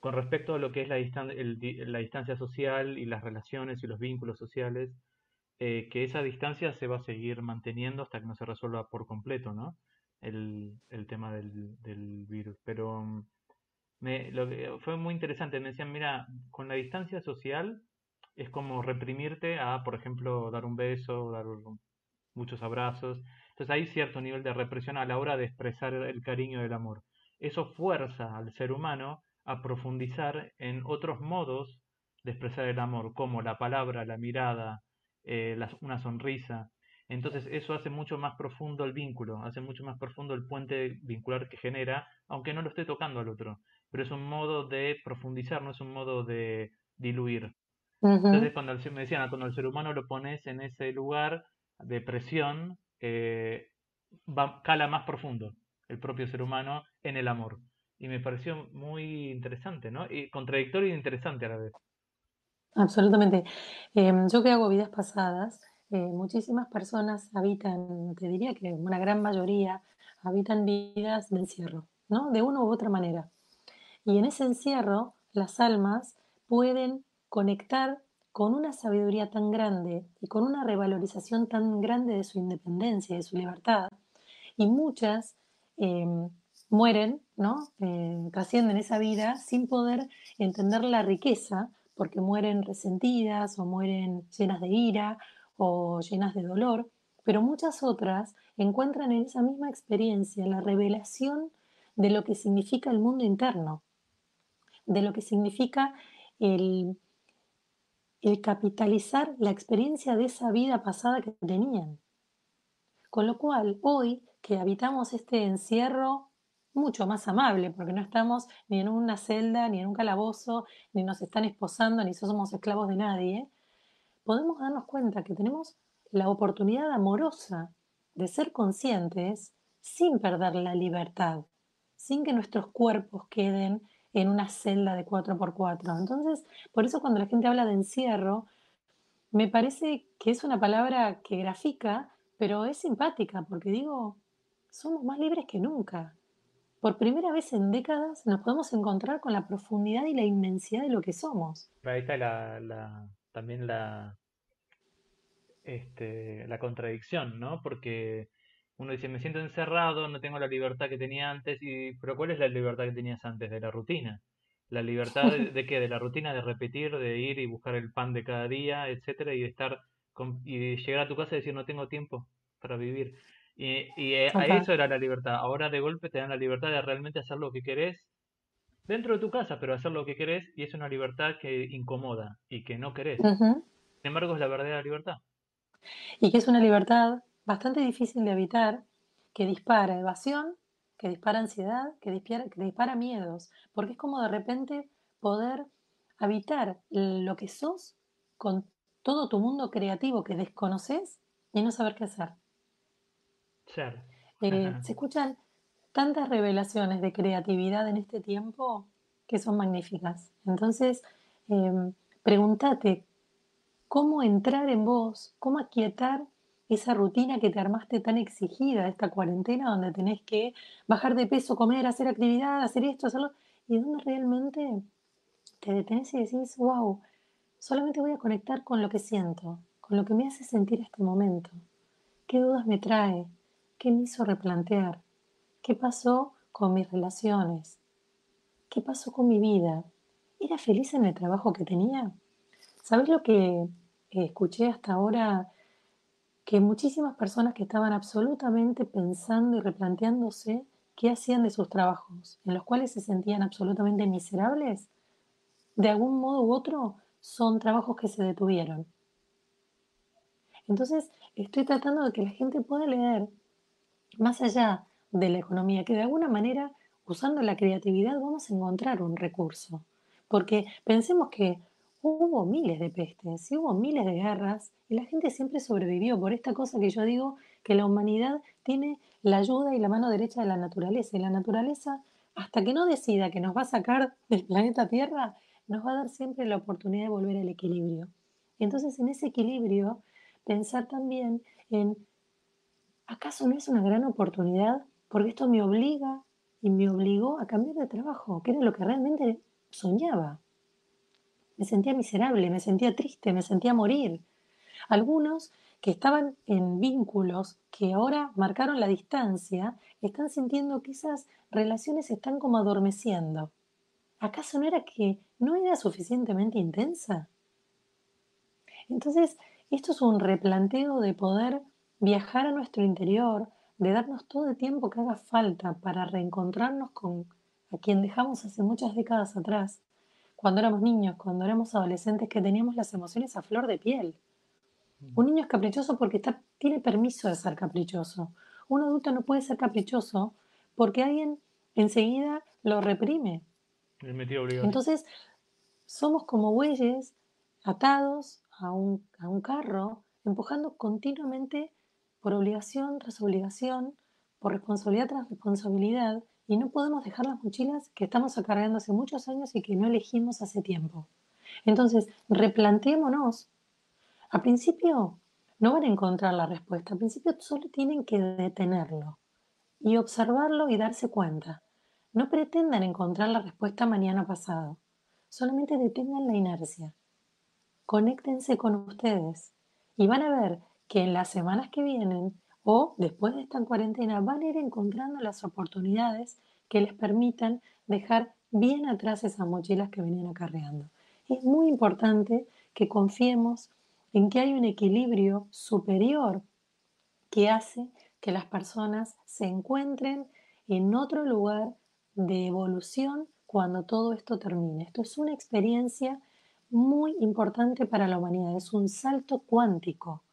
con respecto a lo que es la, la distancia social y las relaciones y los vínculos sociales, eh, que esa distancia se va a seguir manteniendo hasta que no se resuelva por completo, ¿no? El, el tema del, del, virus. Pero mm, me, lo que fue muy interesante. Me decían, mira, con la distancia social es como reprimirte a, por ejemplo, dar un beso, dar muchos abrazos. Entonces hay cierto nivel de represión a la hora de expresar el cariño del amor. Eso fuerza al ser humano a profundizar en otros modos de expresar el amor, como la palabra, la mirada, eh, una sonrisa. Entonces eso hace mucho más profundo el vínculo, hace mucho más profundo el puente vincular que genera, aunque no lo esté tocando al otro. Pero es un modo de profundizar, no es un modo de diluir. Entonces cuando el, me decían, cuando el ser humano lo pones en ese lugar de presión, eh, va, cala más profundo el propio ser humano en el amor. Y me pareció muy interesante, ¿no? Y contradictorio e interesante a la vez. Absolutamente. Em, yo que hago vidas pasadas, eh, muchísimas personas habitan, te diría que una gran mayoría, habitan vidas de encierro, ¿no? De una u otra manera. Y en ese encierro, las almas pueden conectar con una sabiduría tan grande y con una revalorización tan grande de su independencia, de su libertad, y muchas em, mueren, ¿no? Eh, trascienden esa vida sin poder entender la riqueza porque mueren resentidas o mueren llenas de ira o llenas de dolor, pero muchas otras encuentran en esa misma experiencia la revelación de lo que significa el mundo interno, de lo que significa el, el capitalizar la experiencia de esa vida pasada que tenían. Con lo cual, hoy que habitamos este encierro mucho más amable, porque no estamos ni en una celda, ni en un calabozo, ni nos están esposando, ni somos esclavos de nadie, podemos darnos cuenta que tenemos la oportunidad amorosa de ser conscientes sin perder la libertad, sin que nuestros cuerpos queden en una celda de 4x4. Entonces, por eso cuando la gente habla de encierro, me parece que es una palabra que grafica, pero es simpática, porque digo, somos más libres que nunca por primera vez en décadas nos podemos encontrar con la profundidad y la inmensidad de lo que somos. Ahí está la, también la, este, la contradicción, ¿no? Porque uno dice, me siento encerrado, no tengo la libertad que tenía antes, y, pero ¿cuál es la libertad que tenías antes de la rutina? La libertad de, qué? De la rutina de repetir, de ir y buscar el pan de cada día, etcétera, y de estar y de llegar a tu casa y decir no tengo tiempo para vivir. Y, eh, a eso era la libertad. Ahora de golpe te dan la libertad de realmente hacer lo que querés dentro de tu casa, pero hacer lo que querés y es una libertad que incomoda y que no querés. Sin embargo, es la verdadera libertad. Y que es una libertad bastante difícil de evitar, que dispara evasión, que dispara ansiedad, que dispara, que dispara miedos, porque es como de repente poder habitar lo que sos con todo tu mundo creativo que desconoces y no saber qué hacer. Eh, se escuchan tantas revelaciones de creatividad en este tiempo que son magníficas. Entonces, em, pregúntate cómo entrar en vos, cómo aquietar esa rutina que te armaste tan exigida, esta cuarentena donde tenés que bajar de peso, comer, hacer actividad, hacer esto, hacerlo, y donde realmente te detenés y decís, wow, solamente voy a conectar con lo que siento, con lo que me hace sentir este momento. ¿Qué dudas me trae? ¿Qué me hizo replantear? ¿Qué pasó con mis relaciones? ¿Qué pasó con mi vida? ¿Era feliz en el trabajo que tenía? ¿Sabes lo que escuché hasta ahora? Que muchísimas personas que estaban absolutamente pensando y replanteándose qué hacían de sus trabajos, en los cuales se sentían absolutamente miserables, de algún modo u otro son trabajos que se detuvieron. Entonces, estoy tratando de que la gente pueda leer más allá de la economía, que de alguna manera, usando la creatividad, vamos a encontrar un recurso. Porque pensemos que hubo miles de pestes y hubo miles de guerras y la gente siempre sobrevivió por esta cosa que yo digo que la humanidad tiene la ayuda y la mano derecha de la naturaleza. Y la naturaleza, hasta que no decida que nos va a sacar del planeta Tierra, nos va a dar siempre la oportunidad de volver al equilibrio. Entonces, en ese equilibrio, pensar también en, ¿acaso no es una gran oportunidad? Porque esto me obliga y me obligó a cambiar de trabajo, que era lo que realmente soñaba. Me sentía miserable, me sentía triste, me sentía morir. Algunos que estaban en vínculos que ahora marcaron la distancia, están sintiendo que esas relaciones están como adormeciendo. ¿Acaso no era que no era suficientemente intensa? Entonces, esto es un replanteo de poder viajar a nuestro interior, de darnos todo el tiempo que haga falta para reencontrarnos con a quien dejamos hace muchas décadas atrás, cuando éramos niños, cuando éramos adolescentes, que teníamos las emociones a flor de piel. Un niño es caprichoso porque tiene permiso de ser caprichoso. Un adulto no puede ser caprichoso porque alguien enseguida lo reprime. Entonces, somos como bueyes atados a un, carro, empujando continuamente por obligación tras obligación, por responsabilidad tras responsabilidad, y no podemos dejar las mochilas que estamos acarreando hace muchos años y que no elegimos hace tiempo. Entonces, replanteémonos. A principio no van a encontrar la respuesta, al principio solo tienen que detenerlo y observarlo y darse cuenta. No pretendan encontrar la respuesta mañana pasado, solamente detengan la inercia conéctense con ustedes y van a ver que en las semanas que vienen o después de esta cuarentena van a ir encontrando las oportunidades que les permitan dejar bien atrás esas mochilas que venían acarreando. Es muy importante que confiemos en que hay un equilibrio superior que hace que las personas se encuentren en otro lugar de evolución cuando todo esto termine. Esto es una experiencia muy importante para la humanidad, es un salto cuántico.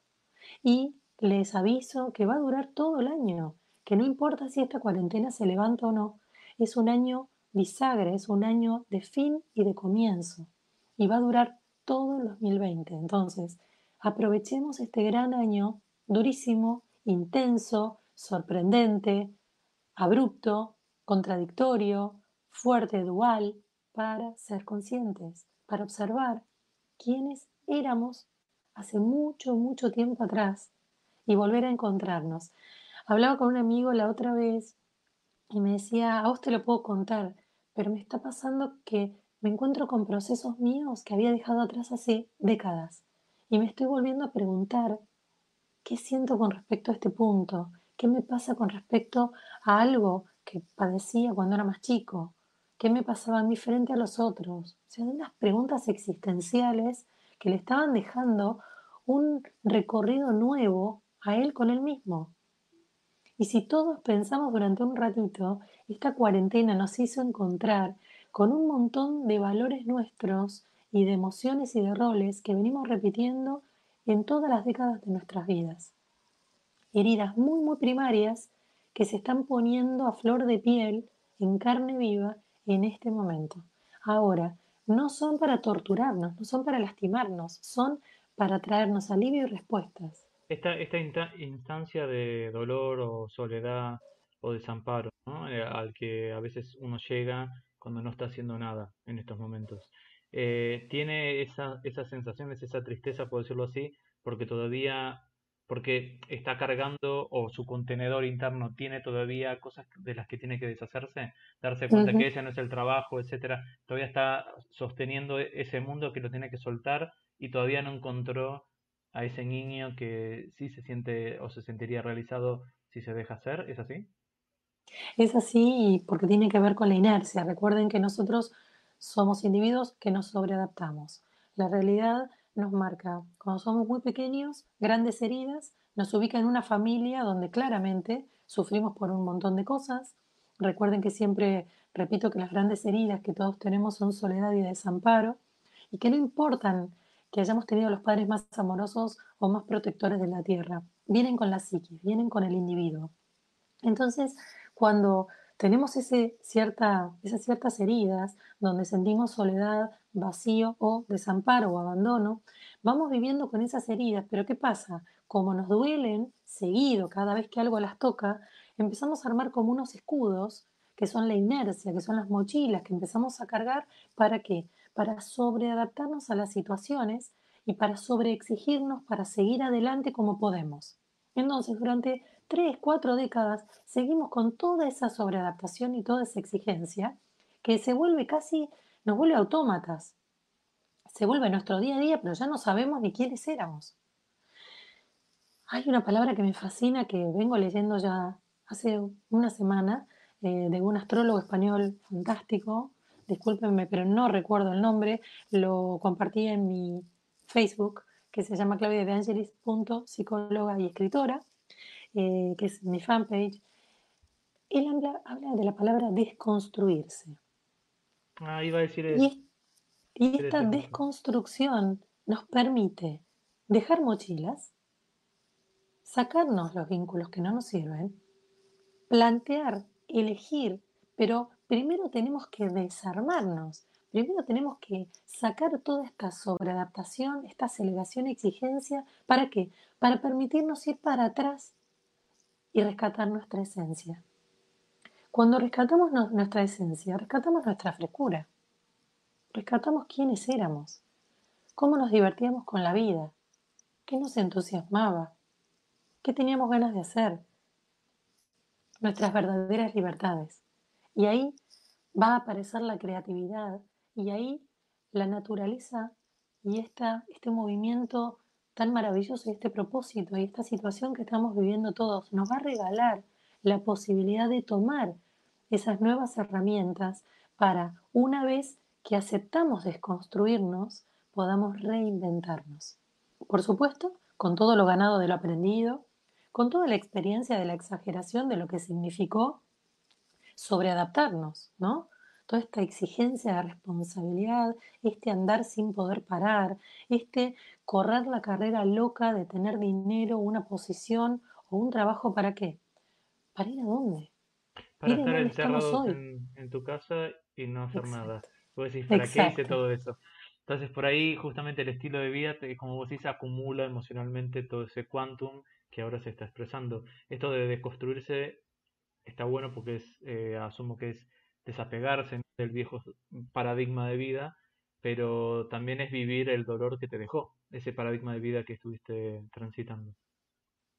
Y les aviso que va a durar todo el año, que no importa si esta cuarentena se levanta o no, es un año bisagra, es un año de fin y de comienzo. Y va a durar todo el 2020. Entonces, aprovechemos este gran año durísimo, intenso, sorprendente, abrupto, contradictorio, fuerte, dual, para ser conscientes para observar quiénes éramos hace mucho, mucho tiempo atrás y volver a encontrarnos. Hablaba con un amigo la otra vez y me decía, a vos te lo puedo contar, pero me está pasando que me encuentro con procesos míos que había dejado atrás hace décadas y me estoy volviendo a preguntar qué siento con respecto a este punto, qué me pasa con respecto a algo que padecía cuando era más chico, qué me pasaba a mí frente a los otros. O sea, unas preguntas existenciales que le estaban dejando un recorrido nuevo a él con él mismo. Y si todos pensamos durante un ratito, esta cuarentena nos hizo encontrar con un montón de valores nuestros y de emociones y de roles que venimos repitiendo en todas las décadas de nuestras vidas. Heridas muy, muy primarias que se están poniendo a flor de piel, en carne viva, en este momento. Ahora, no son para torturarnos, no son para lastimarnos, son para traernos alivio y respuestas. Esta, esta instancia de dolor o soledad o desamparo eh, al que a veces uno llega cuando no está haciendo nada en estos momentos. eh, tiene esa, esas sensaciones, esa tristeza, por decirlo así, porque todavía, porque está cargando o su contenedor interno tiene todavía cosas de las que tiene que deshacerse, darse cuenta que ese no es el trabajo, etcétera, todavía está sosteniendo e, ese mundo que lo tiene que soltar y todavía no encontró a ese niño que sí se siente o se sentiría realizado si se deja hacer, ¿es así? Es así porque tiene que ver con la inercia. Recuerden que nosotros somos individuos que nos sobreadaptamos. La realidad nos marca, cuando somos muy pequeños, grandes heridas, nos ubica en una familia donde claramente sufrimos por un montón de cosas. Recuerden que siempre repito que las grandes heridas que todos tenemos son soledad y desamparo y que no importan que hayamos tenido los padres más amorosos o más protectores de la tierra, vienen con la psiquis, vienen con el individuo. Entonces, cuando tenemos ese cierta, esas ciertas heridas donde sentimos soledad, vacío o desamparo o abandono, vamos viviendo con esas heridas, pero ¿qué pasa? Como nos duelen seguido cada vez que algo las toca, empezamos a armar como unos escudos que son la inercia, que son las mochilas que empezamos a cargar, ¿para qué? Para sobreadaptarnos a las situaciones y para sobreexigirnos para seguir adelante como podemos. Entonces, durante tres, cuatro décadas, seguimos con toda esa sobreadaptación y toda esa exigencia que se vuelve casi, nos vuelve autómatas. Se vuelve nuestro día a día, pero ya no sabemos ni quiénes éramos. Hay una palabra que me fascina que vengo leyendo ya hace una semana eh, de un astrólogo español fantástico. Discúlpenme, pero no recuerdo el nombre. Lo compartí en mi Facebook, que se llama Claudia de Angelis, psicóloga y escritora. Eh, que es mi fanpage, él habla, de la palabra desconstruirse. Ah, iba a decir eso. Y, esta desconstrucción nos permite dejar mochilas, sacarnos los vínculos que no nos sirven, plantear, elegir, pero primero tenemos que desarmarnos, primero tenemos que sacar toda esta sobreadaptación, esta aceleración y exigencia, ¿para qué? Para permitirnos ir para atrás y rescatar nuestra esencia. Cuando rescatamos nuestra esencia, rescatamos nuestra frescura, rescatamos quiénes éramos, cómo nos divertíamos con la vida, qué nos entusiasmaba, qué teníamos ganas de hacer, nuestras verdaderas libertades. Y ahí va a aparecer la creatividad y ahí la naturaleza y esta, este movimiento tan maravilloso y este propósito y esta situación que estamos viviendo todos nos va a regalar la posibilidad de tomar esas nuevas herramientas para, una vez que aceptamos desconstruirnos, podamos reinventarnos. Por supuesto, con todo lo ganado de lo aprendido, con toda la experiencia de la exageración de lo que significó sobreadaptarnos, ¿no? toda esta exigencia de responsabilidad, este andar sin poder parar, este correr la carrera loca de tener dinero, una posición o un trabajo para qué? ¿Para ir a dónde? Para estar encerrado en, tu casa y no hacer nada. Vos decís, ¿para qué hice todo eso? Entonces por ahí justamente el estilo de vida, como vos decís, acumula emocionalmente todo ese quantum que ahora se está expresando. Esto de desconstruirse está bueno porque es, eh, asumo que es desapegarse del viejo paradigma de vida, pero también es vivir el dolor que te dejó, ese paradigma de vida que estuviste transitando.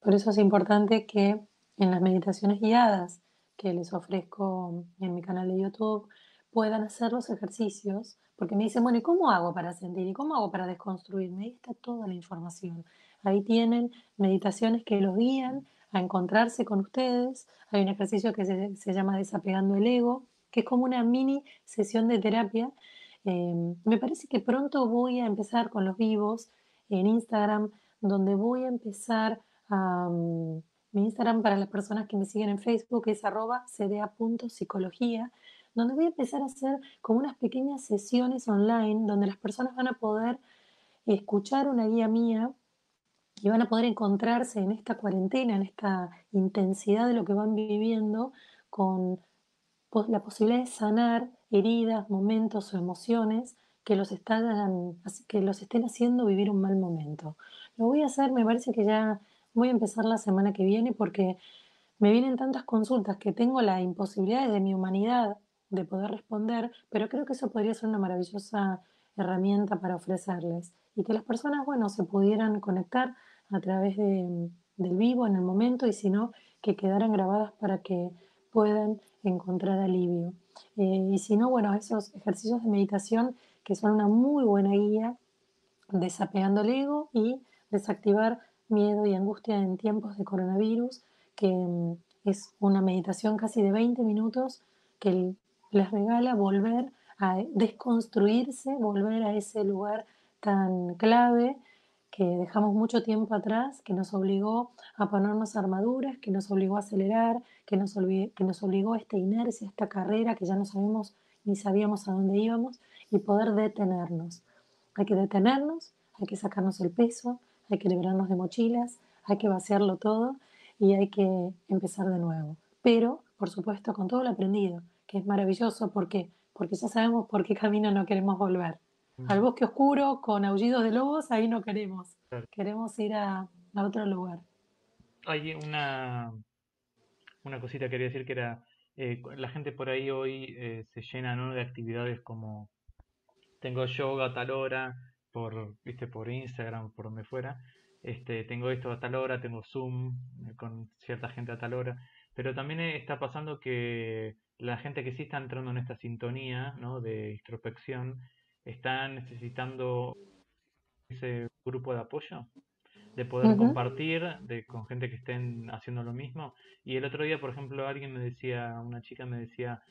Por eso es importante que en las meditaciones guiadas que les ofrezco en mi canal de YouTube puedan hacer los ejercicios, porque me dicen, bueno, ¿y cómo hago para sentir? ¿Y cómo hago para desconstruirme? Ahí está toda la información. Ahí tienen meditaciones que los guían a encontrarse con ustedes. Hay un ejercicio que se, llama Desapegando el Ego, que es como una mini sesión de terapia. Em, me parece que pronto voy a empezar con los vivos en Instagram, donde voy a empezar a... Mm, mi Instagram para las personas que me siguen en Facebook es arroba cda.psicología, donde voy a empezar a hacer como unas pequeñas sesiones online donde las personas van a poder escuchar una guía mía y van a poder encontrarse en esta cuarentena, en esta intensidad de lo que van viviendo con la posibilidad de sanar heridas, momentos o emociones que los, están, que los estén haciendo vivir un mal momento. Lo voy a hacer, me parece que ya voy a empezar la semana que viene porque me vienen tantas consultas que tengo la imposibilidad de mi humanidad de poder responder, pero creo que eso podría ser una maravillosa herramienta para ofrecerles y que las personas, bueno, se pudieran conectar a través de, del vivo en el momento y si no, que quedaran grabadas para que puedan encontrar alivio. Eh, y si no, bueno, esos ejercicios de meditación que son una muy buena guía, desapeando el ego y desactivar miedo y angustia en tiempos de coronavirus, que mm, es una meditación casi de 20 minutos que les regala volver a desconstruirse, volver a ese lugar tan clave que dejamos mucho tiempo atrás, que nos obligó a ponernos armaduras, que nos obligó a acelerar, que nos, que nos obligó a esta inercia, esta carrera que ya no sabemos ni sabíamos a dónde íbamos y poder detenernos. Hay que detenernos, hay que sacarnos el peso, hay que liberarnos de mochilas, hay que vaciarlo todo y hay que empezar de nuevo. Pero, por supuesto, con todo lo aprendido, que es maravilloso, ¿por qué? Porque ya sabemos por qué camino no queremos volver. Al bosque oscuro, con aullidos de lobos, ahí no queremos. Queremos ir a, otro lugar. Hay una, una cosita que quería decir que era, eh, la gente por ahí hoy eh, se llena ¿no? de actividades como tengo yoga a tal hora, por, viste, por Instagram, por donde fuera, este, tengo esto a tal hora, tengo Zoom eh, con cierta gente a tal hora, pero también está pasando que la gente que sí está entrando en esta sintonía ¿no? de introspección está necesitando ese grupo de apoyo, de poder compartir de, con gente que estén haciendo lo mismo. Y el otro día, por ejemplo, alguien me decía, una chica me decía,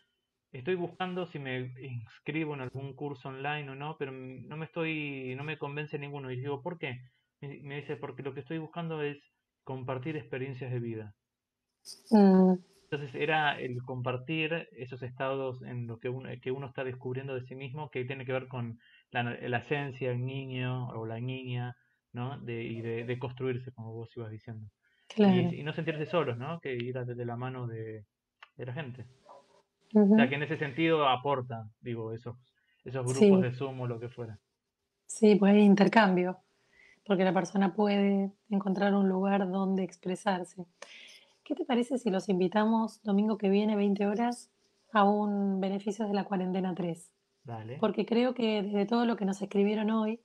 estoy buscando si me inscribo en algún curso online o no, pero no me estoy, no me convence ninguno. Y digo, ¿por qué? Me dice, porque lo que estoy buscando es compartir experiencias de vida. Mm. Entonces era el compartir esos estados en los que uno, que uno está descubriendo de sí mismo, que tiene que ver con la, la esencia del niño o la niña, ¿no? De, y de, construirse, como vos ibas diciendo. Y, no sentirse solos, ¿no? Que ir desde la mano de, la gente. O sea, que en ese sentido aporta, digo, esos, esos grupos de Zoom o lo que fuera. Sí, pues hay intercambio, porque la persona puede encontrar un lugar donde expresarse. ¿Qué te parece si los invitamos domingo que viene, 20 horas, a un Beneficios de la Cuarentena 3? Dale. Porque creo que desde todo lo que nos escribieron hoy,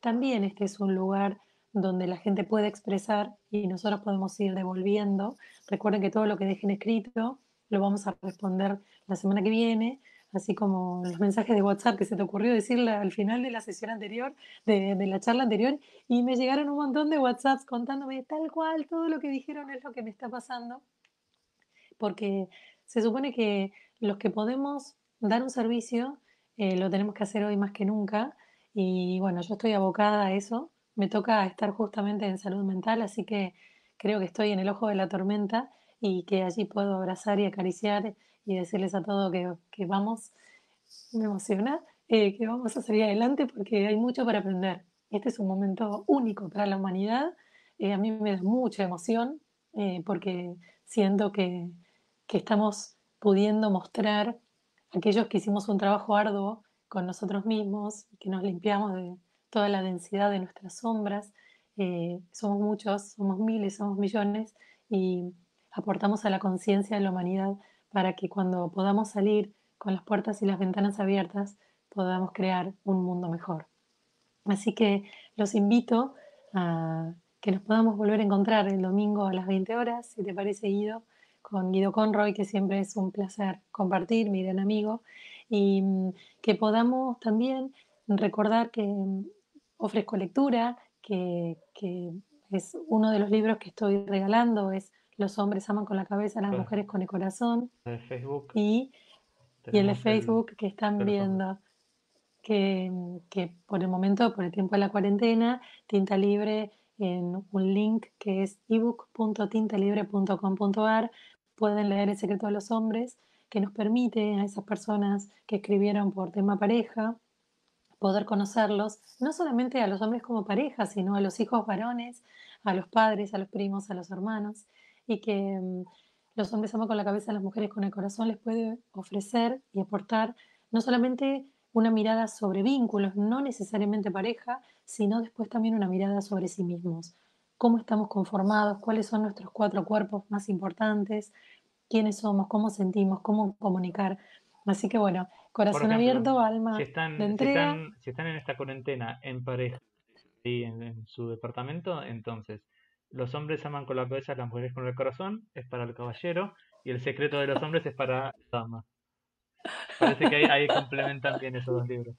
también este es un lugar donde la gente puede expresar y nosotros podemos ir devolviendo. Recuerden que todo lo que dejen escrito lo vamos a responder la semana que viene así como los mensajes de WhatsApp que se te ocurrió decirle al final de la sesión anterior, de, la charla anterior, y me llegaron un montón de WhatsApps contándome tal cual, todo lo que dijeron es lo que me está pasando, porque se supone que los que podemos dar un servicio eh, lo tenemos que hacer hoy más que nunca, y bueno, yo estoy abocada a eso, me toca estar justamente en salud mental, así que creo que estoy en el ojo de la tormenta y que allí puedo abrazar y acariciar y decirles a todos que, vamos, me emociona, eh, que vamos a salir adelante porque hay mucho para aprender. Este es un momento único para la humanidad. Eh, a mí me da mucha emoción eh, porque siento que, que estamos pudiendo mostrar a aquellos que hicimos un trabajo arduo con nosotros mismos, que nos limpiamos de toda la densidad de nuestras sombras. somos muchos, somos miles, somos millones y aportamos a la conciencia de la humanidad para que cuando podamos salir con las puertas y las ventanas abiertas podamos crear un mundo mejor. Así que los invito a que nos podamos volver a encontrar el domingo a las 20 horas, si te parece Guido, con Guido Conroy, que siempre es un placer compartir, mi gran amigo, y mm, que podamos también recordar que mm, ofrezco lectura, que, que es uno de los libros que estoy regalando, es los hombres aman con la cabeza, las mujeres con el corazón. El Facebook. Y, y el de Facebook que están viendo. Que, que, por el momento, por el tiempo de la cuarentena, Tinta Libre en un link que es ebook.tintalibre.com.ar pueden leer El secreto de los hombres, que nos permite a esas personas que escribieron por tema pareja poder conocerlos, no solamente a los hombres como pareja, sino a los hijos varones, a los padres, a los primos, a los hermanos y que mm, los hombres aman con la cabeza, las mujeres con el corazón les puede ofrecer y aportar no solamente una mirada sobre vínculos, no necesariamente pareja, sino después también una mirada sobre sí mismos. Cómo estamos conformados, cuáles son nuestros cuatro cuerpos más importantes, quiénes somos, cómo sentimos, cómo comunicar. Así que bueno, Corazón abierto, alma si están, de si entrega. están, si están en esta cuarentena en pareja y en, en su departamento, entonces los hombres aman con la cabeza, las mujeres con el corazón, es para el caballero, y el secreto de los hombres es para la dama. Parece que ahí, ahí complementan bien esos dos libros.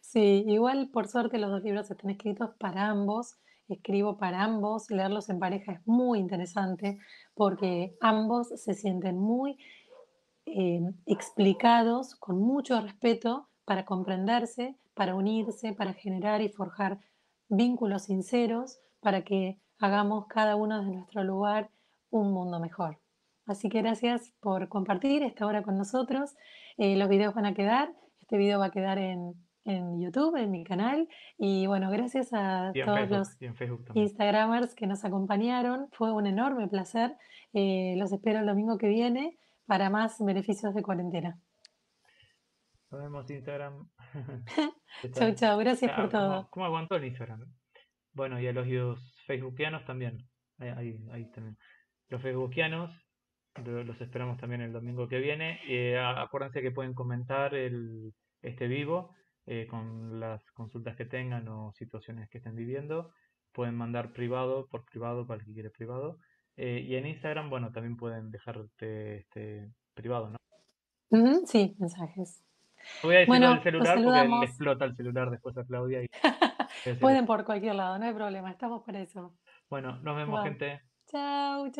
Sí, igual por suerte los dos libros están escritos para ambos. Escribo para ambos. Leerlos en pareja es muy interesante porque ambos se sienten muy eh, explicados con mucho respeto para comprenderse, para unirse, para generar y forjar vínculos sinceros, para que hagamos cada uno de nuestro lugar un mundo mejor. Así que gracias por compartir esta hora con nosotros. Eh, los videos van a quedar, este video va a quedar en, en YouTube, en mi canal. Y bueno, gracias a todos Facebook, los Facebook. Instagramers que nos acompañaron. Fue un enorme placer. Eh, los espero el domingo que viene para más beneficios de cuarentena. Nos vemos Instagram. ¿Qué Chau, chau. Gracias Ah, por ¿cómo, todo. cómo aguantó el Instagram? Bueno, y a los facebookianos también. Ahí, ahí, ahí también. Los facebookianos lo- los esperamos también el domingo que viene. Eh, acuérdense que pueden comentar el, este vivo eh, con las consultas que tengan o situaciones que estén viviendo. Pueden mandar privado por privado para el que quiere privado. Eh, y en Instagram, bueno, también pueden dejarte este privado, ¿no? Sí, mensajes. Voy a decirlo Bueno, los celular porque le explota el celular después a Claudia y. Pueden por cualquier lado, no hay problema. Estamos para eso. Bueno, nos vemos, gente. Chau, chau.